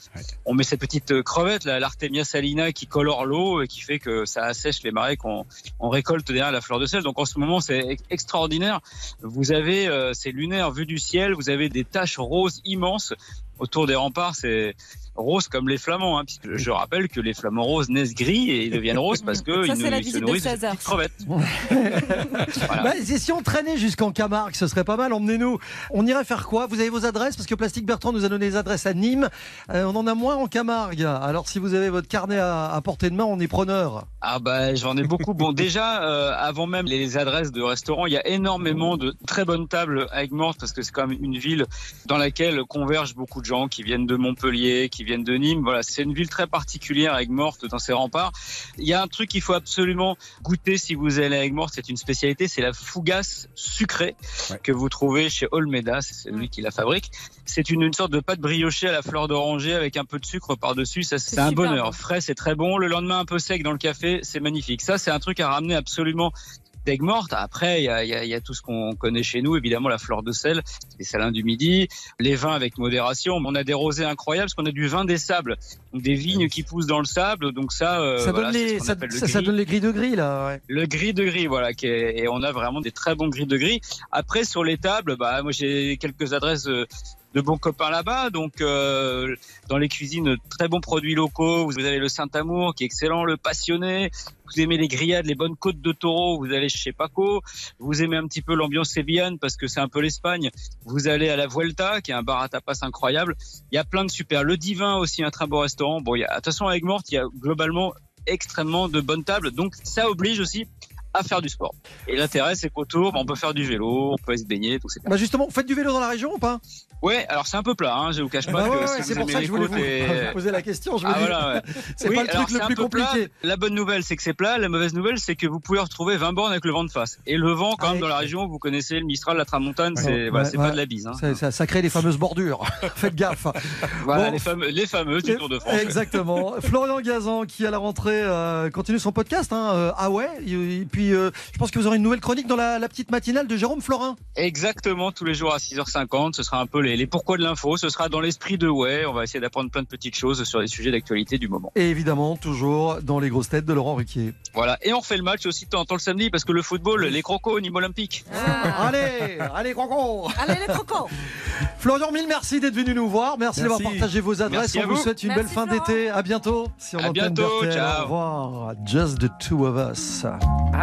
on met ces petites crevettes, là, l'Artemia salina qui colore l'eau et qui fait que ça assèche les marais qu'on on récolte derrière la fleur de sel. Donc en ce moment, c'est ex- extraordinaire. Vous avez, euh, c'est lunaire vu du ciel, vous avez des taches roses immenses autour des remparts. C'est rose comme les flamands, hein, puisque je rappelle que les flamands roses naissent gris et ils deviennent roses parce que (laughs) Ça, ils, c'est la ils se visite de nourrissent de 16 heures. petites crevettes. (laughs) Voilà. Bah, si on traînait jusqu'en Camargue, ce serait pas mal, emmenez-nous. On irait faire quoi? Vous avez vos adresses? Parce que Plastique Bertrand nous a donné les adresses à Nîmes. Euh, on en a moins en Camargue. Alors si vous avez votre carnet à, à portée de main, on est preneur. Ah bah j'en ai beaucoup. Bon (laughs) déjà euh, avant même les adresses de restaurants, il y a énormément de très bonnes tables à Aigues-Mortes parce que c'est quand même une ville dans laquelle convergent beaucoup de gens qui viennent de Montpellier, qui viennent de Nîmes. Voilà, c'est une ville très particulière Aigues-Mortes dans ses remparts. Il y a un truc qu'il faut absolument goûter si vous allez à Aigues-Mortes, c'est une spécialité, c'est la fougasse sucrée Ouais. que vous trouvez chez Olmeda, c'est lui qui la fabrique. C'est une, une sorte de pâte briochée à la fleur d'oranger avec un peu de sucre par-dessus. Ça, c'est un bonheur. bon. Frais, c'est très bon. Le lendemain, un peu sec dans le café, c'est magnifique. Ça, c'est un truc à ramener absolument d'Aigues mortes. Après, il y a, y a- y a tout ce qu'on connaît chez nous, évidemment la fleur de sel, les salins du midi, les vins avec modération. On a des rosés incroyables parce qu'on a du vin des sables, donc des vignes qui poussent dans le sable. Donc ça, euh, ça, voilà, donne les, ça, ça- ça gris. donne les grilles de gris là. ouais. Le gris de gris, voilà, qui est- et on a vraiment des très bons gris de gris. Après, sur les tables, bah, moi j'ai quelques adresses de, de bons copains là-bas. Donc, euh, dans les cuisines, très bons produits locaux. Vous avez le Saint-Amour qui est excellent, le Passionné. Vous aimez les grillades, les bonnes côtes de taureau, vous allez chez Paco. Vous aimez un petit peu l'ambiance sévillane parce que c'est un peu l'Espagne. Vous allez à la Vuelta, qui est un bar à tapas incroyable. Il y a plein de super. Le Divin aussi, un très beau restaurant. Bon, il y a, de toute façon, avec Morte, il y a globalement extrêmement de bonnes tables. Donc, ça oblige aussi à faire du sport. Et l'intérêt, c'est qu'autour, bah, on peut faire du vélo, on peut se baigner, tout ça. Bah justement, vous faites du vélo dans la région ou pas? Ouais, alors c'est un peu plat, hein, je vous cache pas Bah que ouais, ouais, si C'est pour ça que je voulais vous, et- (laughs) vous poser la question. Je Ah dis, voilà, ouais. (laughs) c'est Oui, pas le truc le plus plat. compliqué. La bonne nouvelle, c'est que c'est plat. La mauvaise nouvelle, c'est que vous pouvez retrouver 20 bornes avec le vent de face. Et le vent, quand Ah même, dans la région, vous connaissez le Mistral, la Tramontane, c'est voilà, pas de la bise. Hein. Ça, ça- ça crée les fameuses bordures. (laughs) Faites gaffe. Voilà, Bon. les, fameux, les fameuses du Tour de France. Exactement. Florian Gazan qui à la rentrée euh, continue son podcast. Hein, euh, ah ouais. Et, puis euh, je pense que vous aurez une nouvelle chronique dans la, la petite matinale de Jérôme Florin. Exactement, tous les jours à 6h50. Ce sera un peu les, les pourquoi de l'info. Ce sera dans l'esprit de ouais. On va essayer d'apprendre plein de petites choses sur les sujets d'actualité du moment. Et évidemment toujours dans les grosses têtes de Laurent Ruquier. Voilà. Et on fait le match aussi de temps en temps le samedi parce que le football, les crocos au niveau olympique. Allez, allez, Croco Allez les crocos Florian, mille merci d'être venu nous voir. Merci, Merci. d'avoir partagé vos adresses. Merci On vous vous. souhaite une Merci, belle fin d'été. À bientôt. On À bientôt, ciao. Au revoir. Just the two of us.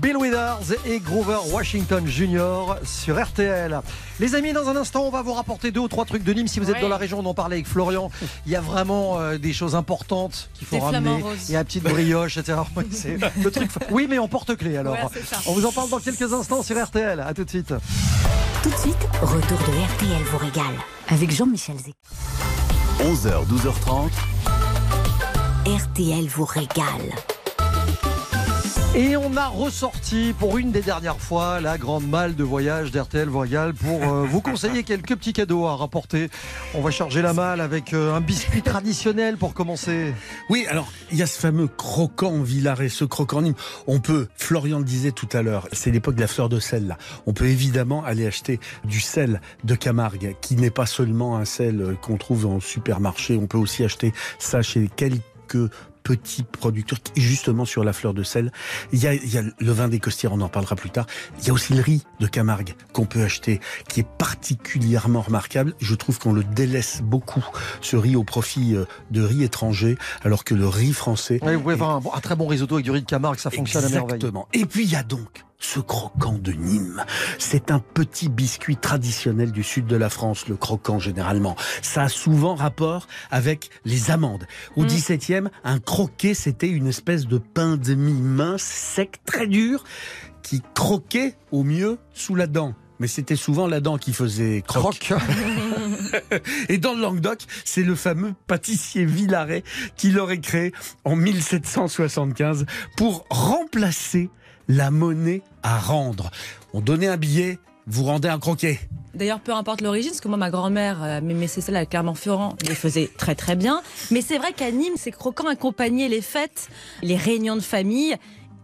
Bill Withers et Grover Washington Jr. sur RTL. Les amis, dans un instant, on va vous rapporter deux ou trois trucs de Nîmes. Si vous êtes Ouais. dans la région, on en parlait avec Florian. Il y a vraiment euh, des choses importantes qu'il faut Des ramener. flamants roses. Et la petite brioche, etc. Le truc. Oui, mais en porte-clés alors. Ouais, on vous en parle dans quelques instants sur RTL. À tout de suite. Tout de suite, retour de RTL vous régale avec Jean-Michel Zé. 11h, 12h30. RTL vous régale. Et on a ressorti pour une des dernières fois la grande malle de voyage d'RTL Voyal pour euh, vous conseiller quelques petits cadeaux à rapporter. On va charger la malle avec euh, un biscuit traditionnel pour commencer. Oui, alors il y a ce fameux croquant Villaret, ce croquant Nîmes. On peut, Florian le disait tout à l'heure, c'est l'époque de la fleur de sel là. On peut évidemment aller acheter du sel de Camargue, qui n'est pas seulement un sel euh, qu'on trouve en supermarché. On peut aussi acheter ça chez quelques petits producteurs qui, justement sur la fleur de sel. Il y a, il y a le vin des costières, on en parlera plus tard. Il y a aussi le riz de Camargue qu'on peut acheter, qui est particulièrement remarquable. Je trouve qu'on le délaisse beaucoup, ce riz au profit euh, de riz étranger, alors que le riz français Ouais, vous pouvez un, bon- un très bon risotto avec du riz de Camargue, ça fonctionne à merveille. Exactement. Et puis il y a donc ce croquant de Nîmes. C'est un petit biscuit traditionnel du sud de la France, le croquant généralement. Ça a souvent rapport avec les amandes. Au XVIIe, un croquet, c'était une espèce de pain de mie mince, sec, très dur, qui croquait au mieux sous la dent. Mais c'était souvent la dent qui faisait croque. Croque. (laughs) Et dans le Languedoc, c'est le fameux pâtissier Villaret qui l'aurait créé en 1775 pour remplacer la monnaie à rendre. On donnait un billet, vous rendez un croquet. D'ailleurs, peu importe l'origine, parce que moi, ma grand-mère, euh, Mémé Cécile à Clermont-Ferrand, les faisait très très bien. Mais c'est vrai qu'à Nîmes, ces croquants accompagnaient les fêtes, les réunions de famille.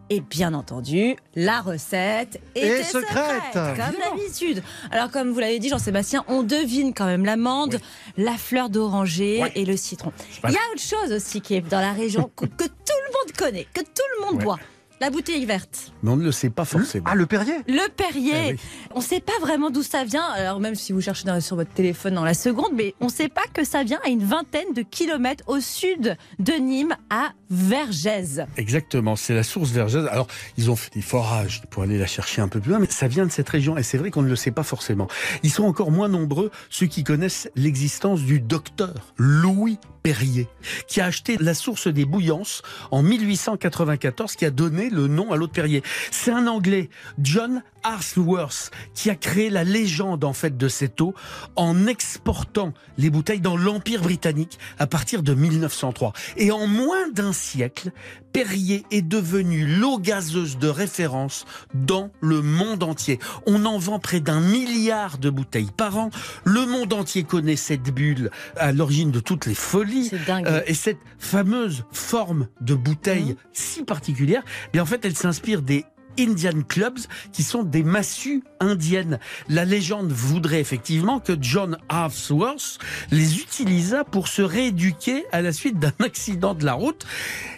Et bien entendu, la recette était Et secrète. comme d'habitude. Alors, comme vous l'avez dit, Jean-Sébastien, on devine quand même l'amande, la fleur d'oranger et le citron. Il y a autre chose aussi qui est dans la région que, que tout le monde connaît, que tout le monde boit. La bouteille verte. Mais on ne le sait pas forcément. Ah, le Perrier Le Perrier. Eh oui. On ne sait pas vraiment d'où ça vient. Alors même si vous cherchez dans- sur votre téléphone dans la seconde, mais on ne sait pas que ça vient à une vingtaine de kilomètres au sud de Nîmes, à Vergès. Exactement, c'est la source vergeuse. Alors, ils ont fait des forages pour aller la chercher un peu plus loin, mais ça vient de cette région, et c'est vrai qu'on ne le sait pas forcément. Ils sont encore moins nombreux, ceux qui connaissent l'existence du docteur Louis Perrier, qui a acheté la source des bouillances en 1894, qui a donné le nom à l'autre Perrier. C'est un Anglais, John Arsworth, qui a créé la légende en fait de cette eau en exportant les bouteilles dans l'Empire britannique à partir de 1903. Et en moins d'un siècle, Perrier est devenu l'eau gazeuse de référence dans le monde entier. On en vend près d'un milliard de bouteilles par an. Le monde entier connaît cette bulle à l'origine de toutes les folies. C'est dingue. Euh, et cette fameuse forme de bouteille si particulière, bien en fait, elle s'inspire des Indian Clubs, qui sont des massues indiennes. La légende voudrait effectivement que John Harpsworth les utilisa pour se rééduquer à la suite d'un (laughs) accident de la route.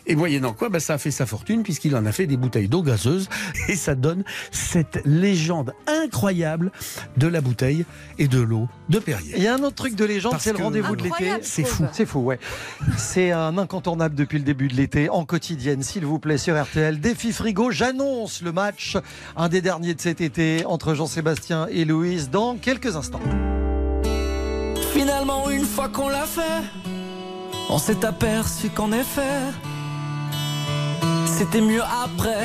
Et moyennant quoi, bah, ça a fait sa fortune puisqu'il en a fait des bouteilles d'eau gazeuse. Et ça donne cette légende incroyable de la bouteille et de l'eau de Perrier. Il y a un autre truc de légende, c'est le rendez-vous de l'été. C'est fou. C'est fou, ouais. C'est un incontournable depuis le début de l'été, en quotidienne, s'il vous plaît, sur RTL. Défi frigo, j'annonce le match, un des derniers de cet été, entre Jean-Sébastien et Louise, dans quelques instants. Finalement, une fois qu'on l'a fait, on s'est aperçu qu'en effet, c'était mieux après.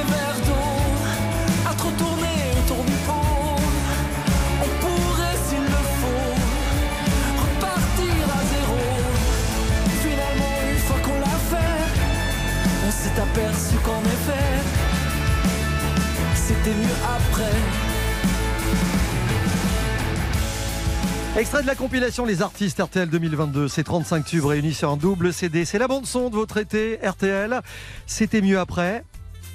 aperçu qu'en effet, c'était mieux après. Extrait de la compilation Les Artistes RTL 2022. Ces 35 tubes réunis sur un double CD. C'est la bande-son de votre été RTL. C'était mieux après.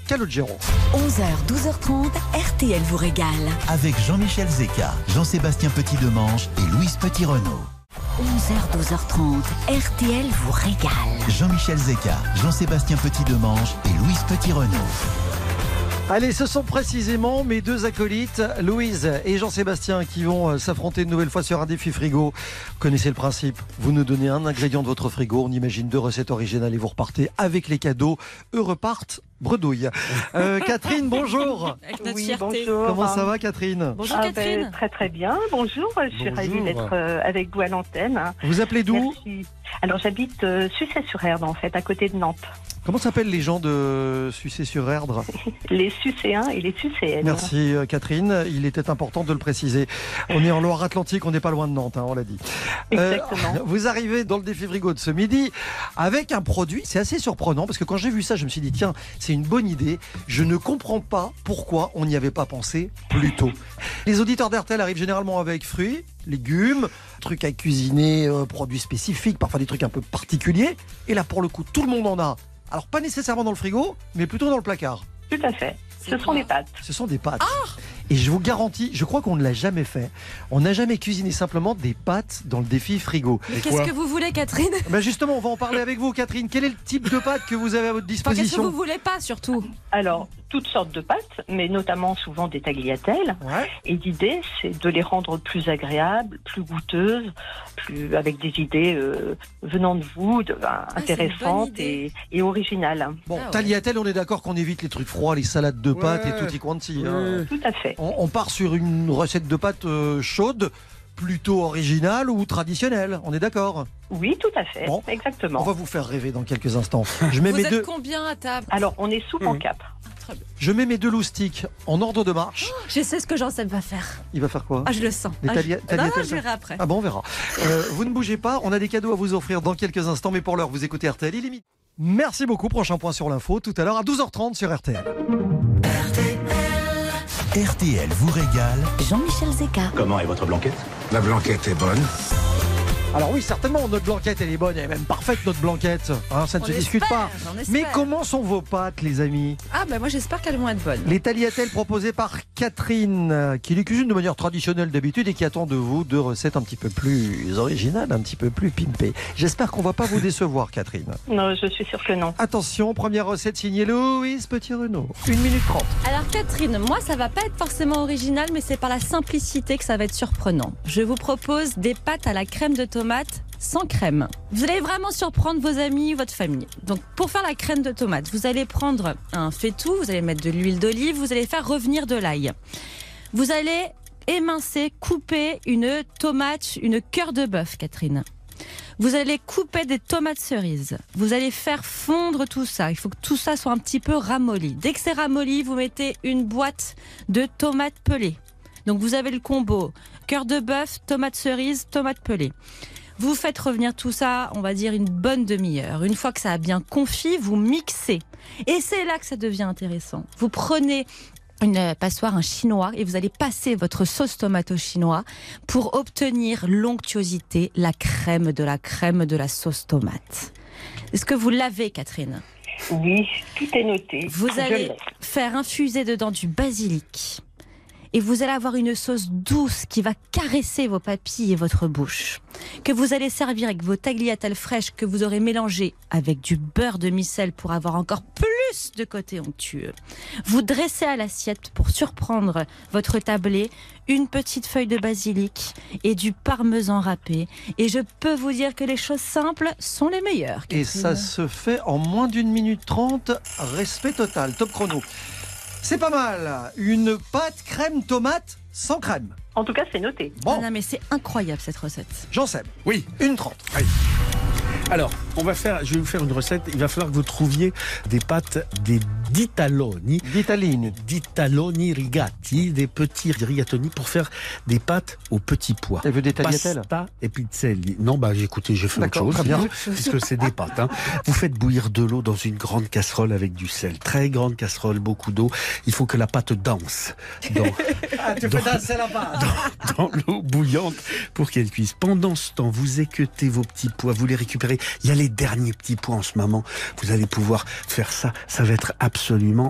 Calogero. 11h, 12h30, RTL vous régale. Avec Jean-Michel Zeka, Jean-Sébastien Petit-Demange et Louise Petit-Renault. 11h, 12h30, RTL vous régale. Jean-Michel Zeka, Jean-Sébastien Petit-Demange et Louise Petit-Renault. Allez, ce sont précisément mes deux acolytes, Louise et Jean-Sébastien, qui vont euh, s'affronter une nouvelle fois sur un défi frigo. Vous connaissez le principe. Vous nous donnez un ingrédient de votre frigo, on imagine deux recettes originales et vous repartez avec les cadeaux. Eux repartent bredouille. Euh, (laughs) Catherine, bonjour. Avec notre Oui, bonjour. Comment ça va, Catherine? Bonjour Ah, Catherine. ben, Très très bien. Bonjour, je suis Bonjour. ravie d'être euh, avec vous à l'antenne. Vous appelez d'où? Alors j'habite euh, Sucé-sur-Erdre en fait, à côté de Nantes. Comment s'appellent les gens de Sucé-sur-Erdre (laughs) Les Sucéens et les Sucéennes. Merci euh, Catherine, il était important de le préciser. On est en Loire-Atlantique, on n'est pas loin de Nantes, hein, on l'a dit. Euh, Exactement. (laughs) vous arrivez dans le défi frigo de ce midi avec un produit, c'est assez surprenant parce que quand j'ai vu ça, je me suis dit tiens, c'est une bonne idée. Je ne comprends pas pourquoi on n'y avait pas pensé plus tôt. Les auditeurs d'RTL arrivent généralement avec fruits, légumes, trucs à cuisiner, euh, produits spécifiques, parfois des trucs un peu particuliers. Et là, pour le coup, tout le monde en a. Alors pas nécessairement dans le frigo, mais plutôt dans le placard. Tout à fait. Ce sont les pâtes. Ce sont des pâtes. Et je vous garantis, je crois qu'on ne l'a jamais fait. On n'a jamais cuisiné simplement des pâtes dans le défi frigo. Mais qu'est-ce que vous voulez Catherine Ben justement, on va en parler avec vous, Catherine. Quel est le type de pâtes que vous avez à votre Enfin, Qu'est-ce que disposition vous voulez pas surtout Alors, toutes sortes de pâtes, mais notamment souvent des tagliatelles. Ouais. Et l'idée, c'est de les rendre plus agréables, plus goûteuses, plus avec des idées euh, venant de vous, de, ben, bonne intéressantes et originales. Bon, Ah ouais. tagliatelle, on est d'accord qu'on évite les trucs froids, les salades de pâtes Ouais. et tutti quanti. hein. Tout à fait. On, on part sur une recette de pâtes euh, chaude, plutôt originale ou traditionnelle. On est d'accord? Oui, tout à fait. Bon. Exactement. On va vous faire rêver dans quelques instants. Je mets, Vous mes êtes deux, combien à table? Alors, on est soupe en cap. je mets mes deux loustiques en ordre de marche. Je sais ce que Jean-Seb va faire. Il va faire quoi? Ah, je le sens. Ah, je- Non, non, je ça verrai après. Ah bon, on verra. Euh, vous ne bougez pas, on a des cadeaux à vous offrir dans quelques instants, mais pour l'heure, vous écoutez RTL illimité. Merci beaucoup. Prochain point sur l'info tout à l'heure à 12h30 sur RTL. RTL vous régale Jean-Michel Zeka. Comment est votre blanquette? La blanquette est bonne. Alors oui, certainement, notre blanquette, elle est bonne, elle est même parfaite, notre blanquette. Hein, ça ne On se discute pas. Mais comment sont vos pâtes, les amis Ah, bah moi j'espère qu'elles vont être bonnes. Les tagliatelles proposées par Catherine, euh, qui les cuisine de manière traditionnelle d'habitude et qui attend de vous deux recettes un petit peu plus originales, un petit peu plus pimpées. J'espère qu'on va pas vous décevoir, Catherine. Non, je suis sûre que non. Attention, première recette signée Louise Petit-Renault. 1 minute 30. Alors Catherine, moi ça va pas être forcément original, mais c'est par la simplicité que ça va être surprenant. Je vous propose des pâtes à la crème de tomate tomate sans crème. Vous allez vraiment surprendre vos amis, votre famille. Donc pour faire la crème de tomate, vous allez prendre un faitout, vous allez mettre de l'huile d'olive, vous allez faire revenir de l'ail. Vous allez émincer, couper une tomate, une cœur de bœuf, Catherine. Vous allez couper des tomates cerises. Vous allez faire fondre tout ça. Il faut que tout ça soit un petit peu ramolli. Dès que c'est ramolli, vous mettez une boîte de tomates pelées. Donc vous avez le combo cœur de bœuf, tomates cerises, tomates pelées. Vous faites revenir tout ça, on va dire une bonne demi-heure. Une fois que ça a bien confit, vous mixez. Et c'est là que ça devient intéressant. Vous prenez une passoire, un chinois, et vous allez passer votre sauce tomate au chinois pour obtenir l'onctuosité, la crème de la crème de la sauce tomate. Est-ce que vous l'avez, Catherine? Oui, tout est noté. Vous Je allez faire infuser dedans du basilic. Et vous allez avoir une sauce douce qui va caresser vos papilles et votre bouche. Que vous allez servir avec vos tagliatelles fraîches que vous aurez mélangées avec du beurre de micelle pour avoir encore plus de côté onctueux. Vous dressez à l'assiette pour surprendre votre tablé une petite feuille de basilic et du parmesan râpé. Et je peux vous dire que les choses simples sont les meilleures. Et ça se fait en moins d'une minute trente. Respect total. Top chrono. C'est pas mal. Une pâte crème tomate sans crème. En tout cas, c'est noté. Bon, Ah non, mais c'est incroyable cette recette. j'en sais. Oui. Une trente. Alors, on va faire, je vais vous faire une recette. Il va falloir que vous trouviez des pâtes, des ditaloni. Ditalini. Ditaloni rigati, des petits rigatoni pour faire des pâtes au petit pois. Elle veut des tagliatelles Pasta et pizzelli. Non, bah écoutez, j'ai fait autre chose. très bien. (laughs) Puisque c'est des pâtes. hein. Vous faites bouillir de l'eau dans une grande casserole avec du sel. Très grande casserole, beaucoup d'eau. Il faut que la pâte danse dans, (laughs) Ah, tu fais danser la pâte. dans l'eau bouillante pour qu'elle cuise. Pendant ce temps, vous équeutez vos petits pois, vous les récupérez. Il y a les derniers petits pois en ce moment. Vous allez pouvoir faire ça. Ça va être absolument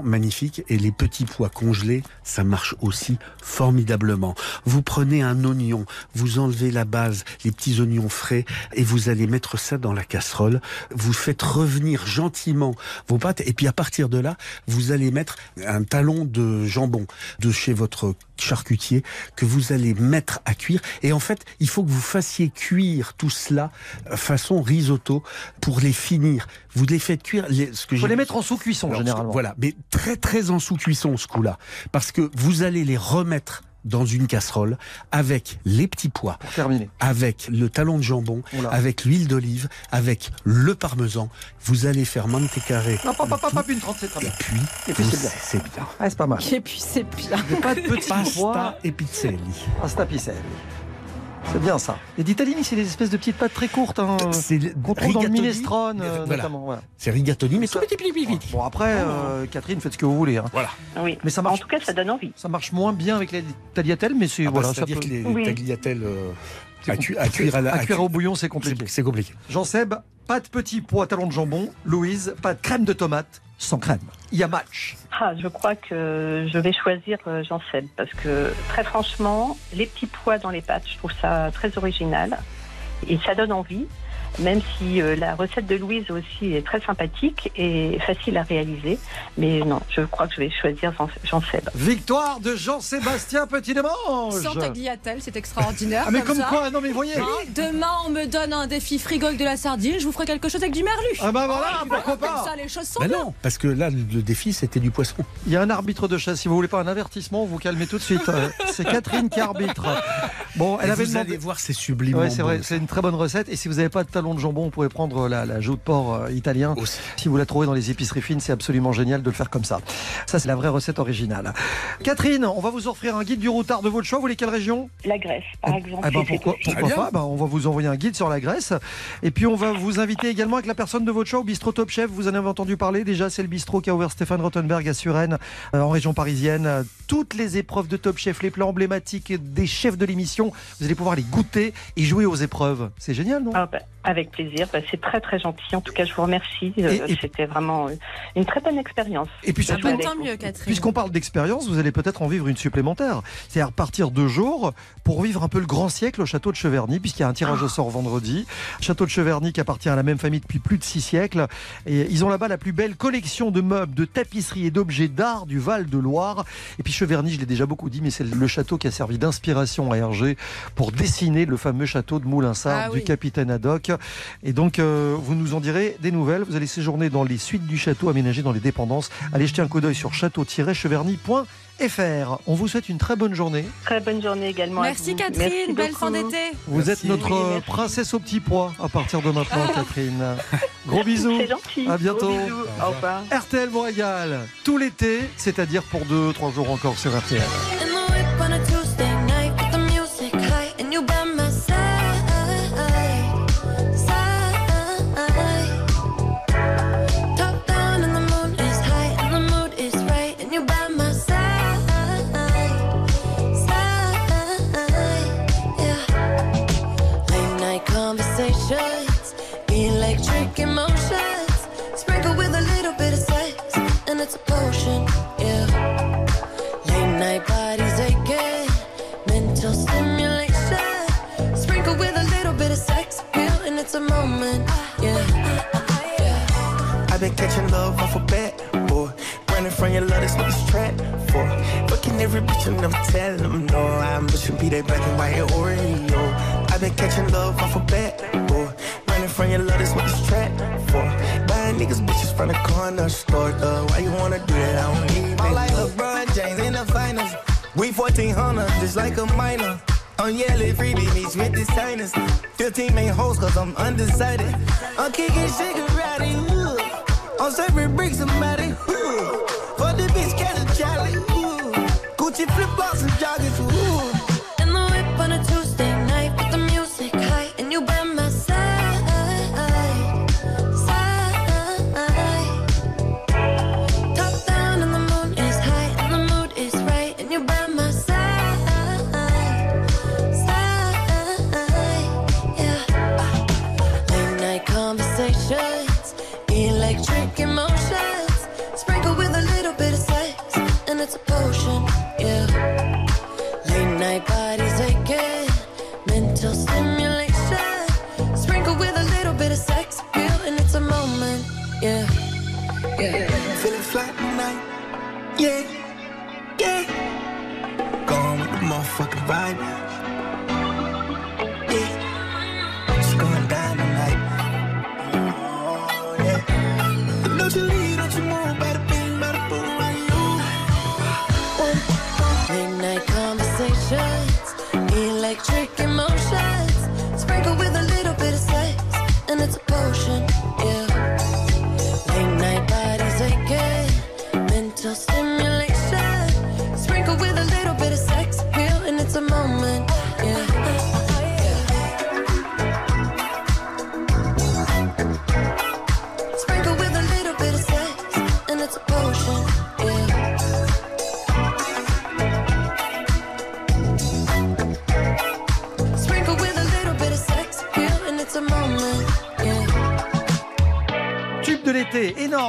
magnifique. Et les petits pois congelés, ça marche aussi formidablement. Vous prenez un oignon, vous enlevez la base, les petits oignons frais, et vous allez mettre ça dans la casserole. Vous faites revenir gentiment vos pâtes, et puis à partir de là, vous allez mettre un talon de jambon de chez votre charcutier que vous allez mettre à cuire. Et en fait, il faut que vous fassiez cuire tout cela façon risotto pour les finir. Vous les faites cuire. Les, ce que faut les mettre en sous-cuisson, généralement. Voilà, mais très très en sous-cuisson ce coup-là. Parce que vous allez les remettre dans une casserole avec les petits pois, avec le talon de jambon, Oula. avec l'huile d'olive, avec le parmesan. Vous allez faire mantecare. Non, pas, pas, pas, pas une trente, c'est très Et bien. puis, Et puis, c'est bien. c'est bien. Ah, c'est pas mal. Et puis c'est bien. Pas de petits pois. Pasta et pizzelli. Pasta picelli. C'est bien ça. Les ditalini, c'est des espèces de petites pâtes très courtes. Hein, C'est le- qu'on trouve dans le rigatoni. minestrone, euh, Voilà. notamment. voilà. C'est rigatoni, mais Ça- tout petit, petit, petit, petit. Bon, après, euh, Catherine, faites ce que vous voulez. hein. Voilà. Oui. Mais ça En marche, tout cas, ça donne envie. ça marche moins bien avec les tagliatelles, mais c'est Ah bah, voilà, ça C'est-à-dire peut- que les Oui. tagliatelles euh, c'est à, compli- cu- à cuire à la- à à cuire cu- au bouillon, c'est compliqué. c'est- c'est compliqué. Jean-Seb, pas de petits pois talons de jambon. Louise, pas de crème de tomate sans crème. Il y a match. Ah, je crois que je vais choisir euh, parce que très franchement, les petits pois dans les pâtes, je trouve ça très original et ça donne envie. Même si euh, la recette de Louise aussi est très sympathique et facile à réaliser, mais non, je crois que je vais choisir Jean, Jean Seb. Victoire de Jean-Sébastien Petit-Demange. Sans tagliatelle, c'est extraordinaire. Ah, mais comme ça. quoi, non mais voyez. Hein, demain, on me donne un défi frigo avec de la sardine, je vous ferai quelque chose avec du merlu. Ah bah voilà, voilà, pourquoi comme pas. ça, les choses sont Ben bien. non, parce que là, le défi, c'était du poisson. Il y a un arbitre de chasse. Si vous voulez pas un avertissement, vous calmez tout de suite. (laughs) C'est Catherine qui arbitre. Bon, elle Et avait vous demandé. allez voir, c'est sublime. Ouais, c'est vrai, c'est une très bonne recette. Et si vous n'avez pas de talon de jambon, vous pouvez prendre la, la joue de porc euh, italien. Aussi. Si vous la trouvez dans les épiceries fines, c'est absolument génial de le faire comme ça. Ça, c'est la vraie recette originale. Catherine, on va vous offrir un guide du routard de votre choix. Vous voulez quelle région La Grèce, par exemple. Eh ben, pourquoi, pas? Ben, On va vous envoyer un guide sur la Grèce. Et puis, on va vous inviter également avec la personne de votre choix au bistrot Top Chef. Vous en avez entendu parler. Déjà, c'est le bistrot qu'a ouvert Stéphane Rottenberg à Suresnes, euh, en région parisienne. Toutes les épreuves de Top Chef, les plats emblématiques des chefs de l'émission, vous allez pouvoir les goûter et jouer aux épreuves. C'est génial, non? Ah, bah, avec plaisir, Bah, c'est très très gentil. En tout cas, je vous remercie. Euh, C'était vraiment euh, une très bonne expérience. Et puis surtout. Puisqu'on parle d'expérience, vous allez peut-être en vivre une supplémentaire. C'est-à-dire partir deux jours pour vivre un peu le grand siècle au château de Cheverny, puisqu'il y a un tirage au sort vendredi. Château de Cheverny qui appartient à la même famille depuis plus de six siècles. Et ils ont là-bas la plus belle collection de meubles, de tapisseries et d'objets d'art du Val de Loire. Et puis Cheverny, je l'ai déjà beaucoup dit, mais c'est le château qui a servi d'inspiration à Hergé pour dessiner le fameux château de Moulinsart Ah du oui. capitaine Haddock. Et donc, euh, vous nous en direz des nouvelles. Vous allez séjourner dans les suites du château aménagé dans les dépendances. Allez jeter un coup d'œil sur château-cheverny.fr. On vous souhaite une très bonne journée. Très bonne journée également. à Merci vous. Catherine, Merci belle fin d'été. Vous Merci. êtes notre Oui, euh, princesse au petit pois à partir de maintenant, (laughs) Catherine. Gros bisous. C'est gentil. À bientôt. Gros bisous. Au revoir. RTL vous régale tout l'été, c'est-à-dire pour 2-3 jours encore sur RTL. Every never tell them no. I'm pushing be that black and white Oreo. I've been catching love off a bat, boy. Running from your love, that's what this trap for. Buying niggas bitches from the corner store, uh, Why you wanna do that? I don't need I'm like LeBron James in the finals. We 1400, just like a minor. I'm yelling freebie meets with the signers. 15 main hoes, cause I'm undecided. I'm kicking ooh. I'm serving bricks and it's a potion.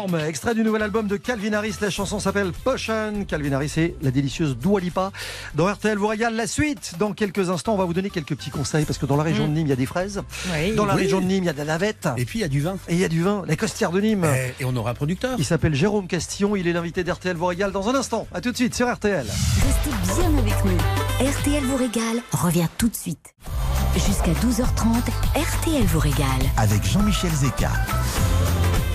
Énorme, extrait du nouvel album de Calvin Harris. La chanson s'appelle Potion. Calvin Harris et la délicieuse Dua Lipa. Dans RTL vous régale la suite. Dans quelques instants, on va vous donner quelques petits conseils parce que dans la région Mm. de Nîmes, il y a des fraises. Oui. Dans la Oui. région de Nîmes, il y a de la navette. Et puis il y a du vin. Et il y a du vin, la costière de Nîmes. Et, et on aura un producteur. Il s'appelle Jérôme Castillon. Il est l'invité d'RTL vous régale dans un instant. À tout de suite sur RTL. Restez bien avec nous. RTL vous régale revient tout de suite. Jusqu'à 12h30, RTL vous régale. Avec Jean-Michel Zeka.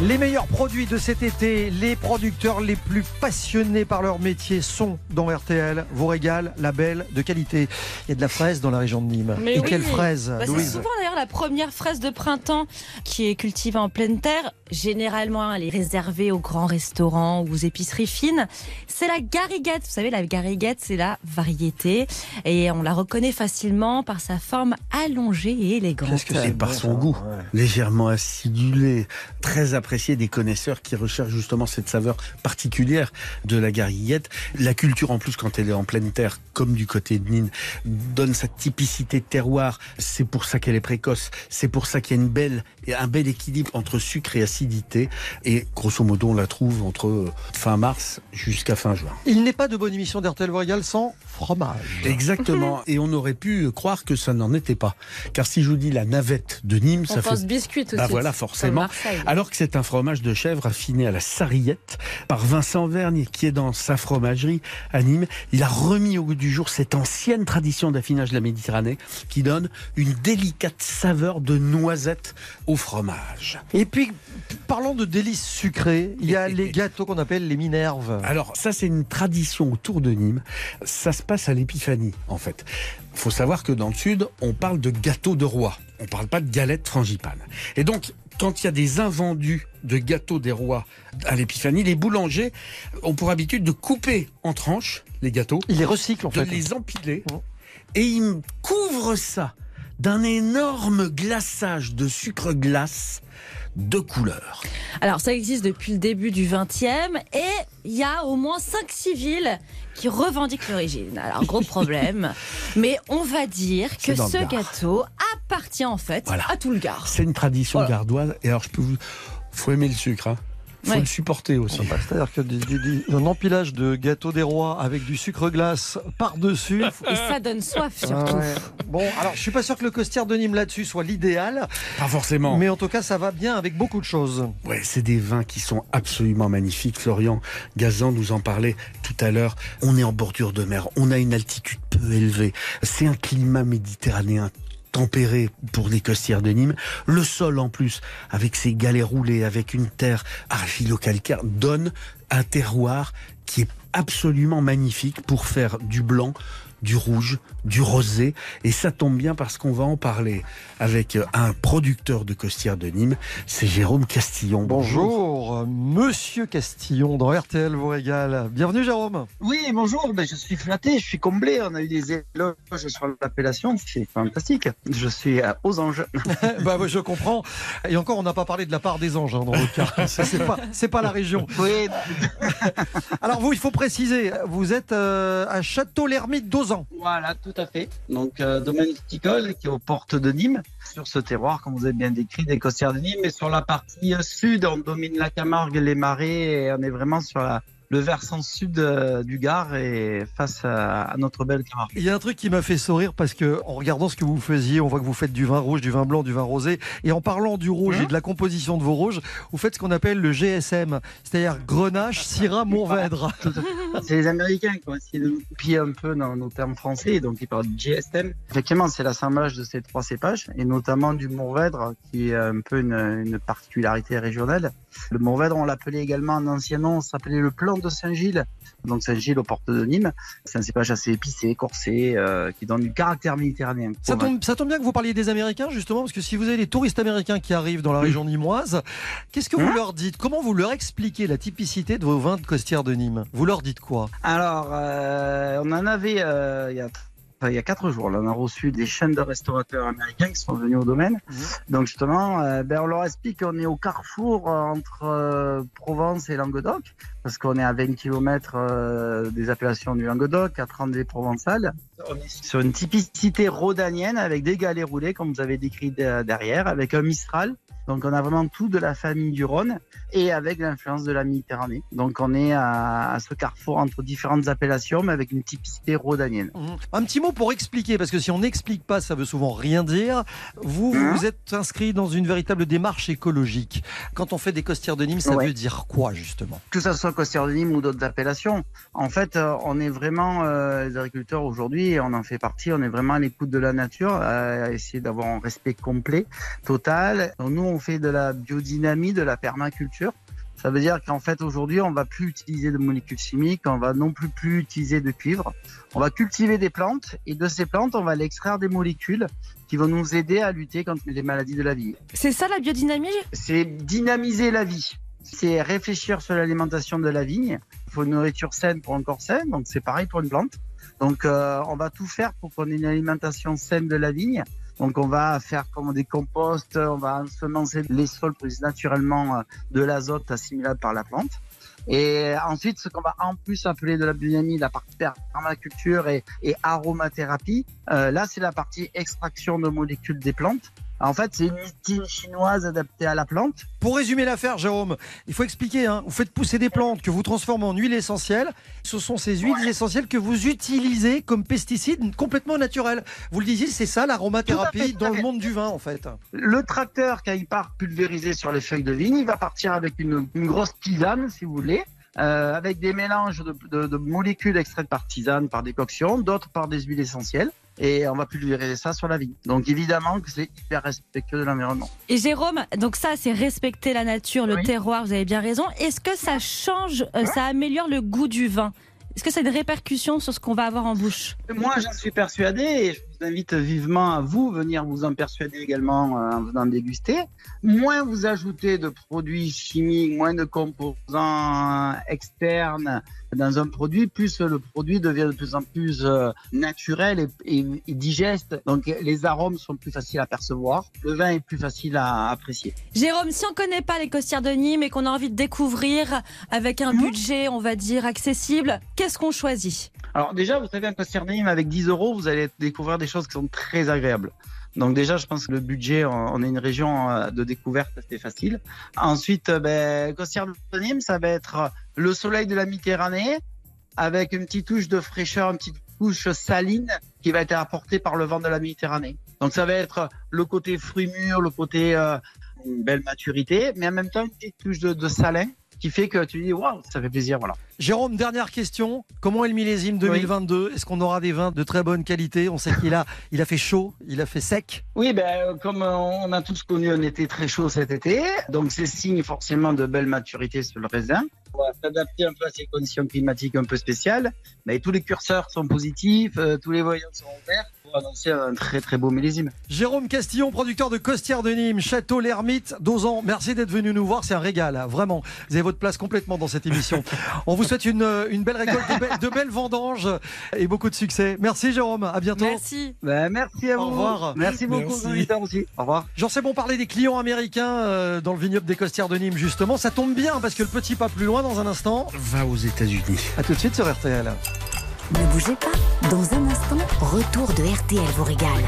Les meilleurs produits de cet été, les producteurs les plus passionnés par leur métier sont dans RTL. Vous régale, label de qualité. Il y a de la fraise dans la région de Nîmes. Mais Et oui. quelle fraise, Bah, C'est souvent d'ailleurs la première fraise de printemps qui est cultivée en pleine terre. Généralement, elle est réservée aux grands restaurants ou aux épiceries fines. C'est la gariguette. Vous savez, la gariguette, c'est la variété. Et on la reconnaît facilement par sa forme allongée et élégante. Et par son goût, légèrement acidulé, très apprécié des connaisseurs qui recherchent justement cette saveur particulière de la gariguette. La culture en plus, quand elle est en pleine terre, comme du côté de Nîmes, donne sa typicité de terroir. C'est pour ça qu'elle est précoce. C'est pour ça qu'il y a une belle, un bel équilibre entre sucre et acidité. Et grosso modo, on la trouve entre fin mars jusqu'à fin juin. Il n'est pas de bonne émission d'RTL régale sans fromage. Exactement. (laughs) Et on aurait pu croire que ça n'en était pas. Car si je vous dis la navette de Nîmes, On ça pense fait. biscuit de Bah voilà, forcément. Alors que cette C'est un fromage de chèvre affiné à la sarriette par Vincent Vergne qui est dans sa fromagerie à Nîmes. Il a remis au goût du jour cette ancienne tradition d'affinage de la Méditerranée qui donne une délicate saveur de noisette au fromage. Et puis, parlons de délices sucrées. Il y a les gâteaux qu'on appelle les minerves. Alors ça c'est une tradition autour de Nîmes. Ça se passe à l'épiphanie en fait. Il faut savoir que dans le sud, on parle de gâteau de roi. On parle pas de galette frangipane. Et donc, quand il y a des invendus de gâteaux des rois à l'épiphanie, les boulangers ont pour habitude de couper en tranches les gâteaux. Ils les recyclent en de fait. les empiler. Et ils couvrent ça d'un énorme glaçage de sucre glace de couleur. Alors ça existe depuis le début du 20e et il y a au moins 5-6 villes qui revendiquent l'origine. Alors gros problème, (laughs) mais on va dire que ce gâteau appartient en fait Voilà. à tout le Gard. C'est une tradition Voilà. gardoise. Et alors, je peux vous. Faut aimer le sucre. Hein. Faut Ouais. le supporter aussi. Bah, C'est-à-dire que du- du- du- un empilage de gâteaux des rois avec du sucre glace par-dessus. Et ça (laughs) donne soif surtout. Ah ouais. Bon, alors je suis pas sûr que le costière de Nîmes là-dessus soit l'idéal, Pas forcément. mais en tout cas ça va bien avec beaucoup de choses. Ouais, c'est des vins qui sont absolument magnifiques. Florian Gazan nous en parlait tout à l'heure. On est en bordure de mer, on a une altitude peu élevée. C'est un climat méditerranéen tempéré pour les costières de Nîmes. Le sol en plus, avec ses galets roulés, avec une terre argilo-calcaire, donne un terroir qui est absolument magnifique pour faire du blanc, du rouge, du rosé. Et ça tombe bien parce qu'on va en parler avec un producteur de costières de Nîmes, c'est Jérôme Castillon. Bonjour, euh, Monsieur Castillon dans RTL vous régale. Bienvenue Jérôme. Oui, bonjour, ben, je suis flatté, je suis comblé. On a eu des éloges sur l'appellation, c'est fantastique. Je suis euh, aux anges. (laughs) bah je comprends. Et encore, on n'a pas parlé de la part des anges hein, dans le cas. (laughs) C'est pas, pas la région. Oui, (laughs) Alors vous, il faut préciser, vous êtes euh, à Château-l'Ermite voilà, tout à fait. Donc, euh, domaine viticole qui est aux portes de Nîmes, sur ce terroir, comme vous avez bien décrit, des costières de Nîmes. Et sur la partie euh, sud, on domine la Camargue, les marais, et on est vraiment sur la, le versant sud euh, du Gard et face à, à notre belle Camargue. Il y a un truc qui m'a fait sourire parce que en regardant ce que vous faisiez, on voit que vous faites du vin rouge, du vin blanc, du vin rosé. Et en parlant du rouge et de la composition de vos rouges, vous faites ce qu'on appelle le GSM, c'est-à-dire Grenache, Syrah, Mourvèdre. C'est les Américains qui ont essayé de nous copier un peu dans nos termes français, donc ils parlent de GSM. Effectivement, c'est l'assemblage de ces trois cépages, et notamment du Mourvèdre, qui est un peu une, une particularité régionale. Le Mourvèdre, on l'appelait également en ancien nom, s'appelait le plan de Saint-Gilles. Donc Saint-Gilles aux portes de Nîmes. C'est un cépage assez épicé, corsé, euh, qui donne du caractère méditerranéen. Ça tombe, ça tombe bien que vous parliez des Américains, justement, parce que si vous avez des touristes américains qui arrivent dans la région nîmoise, qu'est-ce que vous Hein leur dites? Comment vous leur expliquez la typicité de vos vins de costières de Nîmes? Vous leur dites quoi? Alors, euh, on en avait euh, il y a il y a quatre jours, là, on a reçu des chaînes de restaurateurs américains qui sont venus au domaine. Donc justement, euh, ben, on leur explique qu'on est au carrefour euh, entre euh, Provence et Languedoc, parce qu'on est à 20 km des appellations du Languedoc, à 30 des Provençales. On est sur une typicité rhodanienne avec des galets roulés, comme vous avez décrit de- derrière, avec un Mistral. Donc on a vraiment tout de la famille du Rhône et avec l'influence de la Méditerranée. Donc on est à, à ce carrefour entre différentes appellations, mais avec une typicité rhodanienne. Mhm. Un petit mot pour expliquer, parce que si on n'explique pas, ça veut souvent rien dire. Vous, Hein vous êtes inscrit dans une véritable démarche écologique. Quand on fait des costières de Nîmes, ça Ouais. veut dire quoi, justement? Que ça soit Costière de Nîmes ou d'autres appellations. En fait, euh, on est vraiment euh, les agriculteurs aujourd'hui, et on en fait partie. On est vraiment à l'écoute de la nature, à essayer d'avoir un respect complet, total. Donc, nous, on fait de la biodynamie, de la permaculture. Ça veut dire qu'en fait aujourd'hui, on va plus utiliser de molécules chimiques, on va non plus plus utiliser de cuivre. On va cultiver des plantes et de ces plantes, on va aller extraire des molécules qui vont nous aider à lutter contre les maladies de la vie. C'est ça la biodynamie? C'est dynamiser la vie. C'est réfléchir sur l'alimentation de la vigne. Il faut une nourriture saine pour un corps sain, donc c'est pareil pour une plante. Donc euh, on va tout faire pour qu'on ait une alimentation saine de la vigne. Donc on va faire comme des composts, on va ensemencer les sols pour naturellement euh, de l'azote assimilable par la plante. Et ensuite, ce qu'on va en plus appeler de la biodynamie, la partie permaculture et, et aromathérapie, euh, là c'est la partie extraction de molécules des plantes En fait, c'est une listine chinoise adaptée à la plante. Pour résumer l'affaire, Jérôme, il faut expliquer, hein, vous faites pousser des plantes que vous transformez en huile essentielle. Ce sont ces huiles essentielles que vous utilisez comme pesticides complètement naturels. Vous le disiez, c'est ça l'aromathérapie dans le monde du vin, en fait. Le tracteur, quand il part pulvériser sur les feuilles de vigne, il va partir avec une, une grosse tisane, si vous voulez, euh, avec des mélanges de, de- de molécules extraites par tisane, par décoction, d'autres par des huiles essentielles. Et on va pulvériser ça sur la vigne. Donc évidemment que c'est hyper respectueux de l'environnement. Et Jérôme, donc ça, c'est respecter la nature, le terroir, vous avez bien raison. Est-ce que ça change, euh, ça améliore le goût du vin? Est-ce que ça a des répercussions sur ce qu'on va avoir en bouche? Moi, j'en suis persuadé et je vous invite vivement à vous venir vous en persuader également euh, en venant déguster. Moins vous ajoutez de produits chimiques, moins de composants externes dans un produit, plus le produit devient de plus en plus euh, naturel et, et- et digeste. Donc les arômes sont plus faciles à percevoir, le vin est plus facile à apprécier. Jérôme, si on connaît pas les costières de Nîmes et qu'on a envie de découvrir avec un budget, on va dire, accessible, qu'est-ce qu'on choisit? Alors déjà, vous savez, un coaster de Nîmes avec 10 euros, vous allez découvrir des choses qui sont très agréables. Donc déjà, je pense que le budget, on est une région euh, de découverte assez facile. Ensuite, euh, ben, coaster de Nîmes, ça va être le soleil de la Méditerranée avec une petite touche de fraîcheur, une petite touche saline qui va être apportée par le vent de la Méditerranée. Donc ça va être le côté fruits mûrs, le côté euh, une belle maturité, mais en même temps une petite touche de, de salin qui fait que tu dis waouh, ça fait plaisir, voilà. Jérôme, dernière question. Comment est le millésime 2022 Est-ce qu'on aura des vins de très bonne qualité? On sait qu'il a, il a fait chaud, il a fait sec. Oui, ben, comme on a tous connu un été très chaud cet été, donc c'est signe forcément de belle maturité sur le raisin. On va s'adapter un peu à ces conditions climatiques un peu spéciales, mais tous les curseurs sont positifs, euh, tous les voyants sont ouverts annoncer un très très beau millésime. Jérôme Castillon, producteur de Costière de Nîmes, Château l'Ermite, d'Ozan. Merci d'être venu nous voir, c'est un régal, hein, vraiment. Vous avez votre place complètement dans cette émission. (laughs) On vous souhaite une, une belle récolte, de, belles- de belles vendanges et beaucoup de succès. Merci Jérôme, à bientôt. Merci. Ben, merci à vous. Au revoir. Merci beaucoup aussi. Au revoir. J'en sais bon parler des clients américains euh, dans le vignoble des Costières de Nîmes, justement. Ça tombe bien parce que le petit pas plus loin dans un instant. Va aux États-Unis. À tout de suite sur RTL. Ne bougez pas. Dans un instant, retour de RTL vous régale.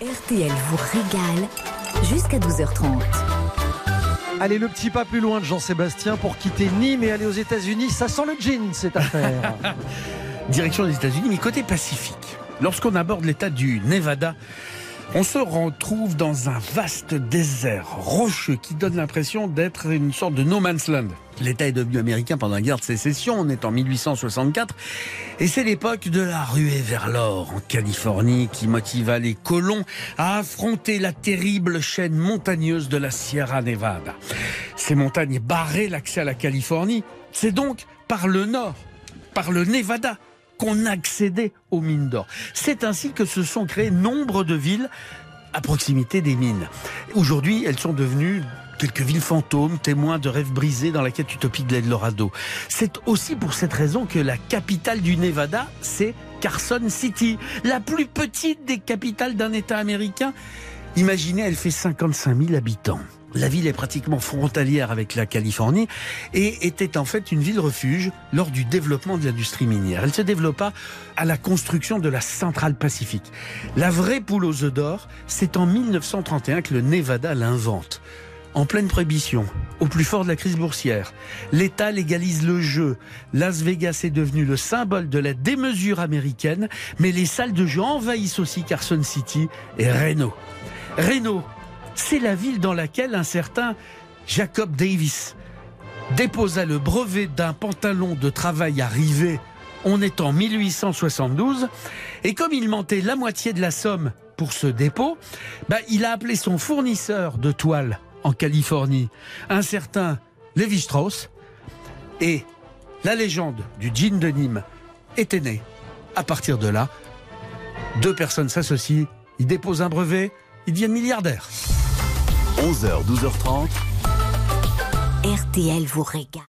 RTL vous régale jusqu'à 12h30. Allez, le petit pas plus loin de Jean-Sébastien pour quitter Nîmes et aller aux États-Unis. Ça sent le gin, cette affaire. (laughs) Direction des États-Unis, mais côté Pacifique. Lorsqu'on aborde l'état du Nevada, on se retrouve dans un vaste désert rocheux qui donne l'impression d'être une sorte de no man's land. L'État est devenu américain pendant la guerre de sécession, on est en 1864, et c'est l'époque de la ruée vers l'or en Californie qui motiva les colons à affronter la terrible chaîne montagneuse de la Sierra Nevada. Ces montagnes barraient l'accès à la Californie, c'est donc par le nord, par le Nevada, qu'on accédait aux mines d'or. C'est ainsi que se sont créées nombre de villes à proximité des mines. Aujourd'hui, elles sont devenues quelques villes fantômes, témoins de rêves brisés dans la quête utopique de l'Eldorado. C'est aussi pour cette raison que la capitale du Nevada, c'est Carson City, la plus petite des capitales d'un État américain. Imaginez, elle fait 55 000 habitants. La ville est pratiquement frontalière avec la Californie et était en fait une ville refuge lors du développement de l'industrie minière. Elle se développa à la construction de la centrale pacifique. La vraie poule aux œufs d'or, c'est en 1931 que le Nevada l'invente. En pleine prohibition, au plus fort de la crise boursière, l'État légalise le jeu. Las Vegas est devenu le symbole de la démesure américaine, mais les salles de jeu envahissent aussi Carson City et Reno. Reno, c'est la ville dans laquelle un certain Jacob Davis déposa le brevet d'un pantalon de travail arrivé. On est en 1872 et comme il mentait la moitié de la somme pour ce dépôt, bah, il a appelé son fournisseur de toile en Californie, un certain Levi Strauss, et la légende du jean de Nîmes était née. À partir de là, deux personnes s'associent, ils déposent un brevet, ils deviennent milliardaires. 11h, 12h30. RTL vous régale.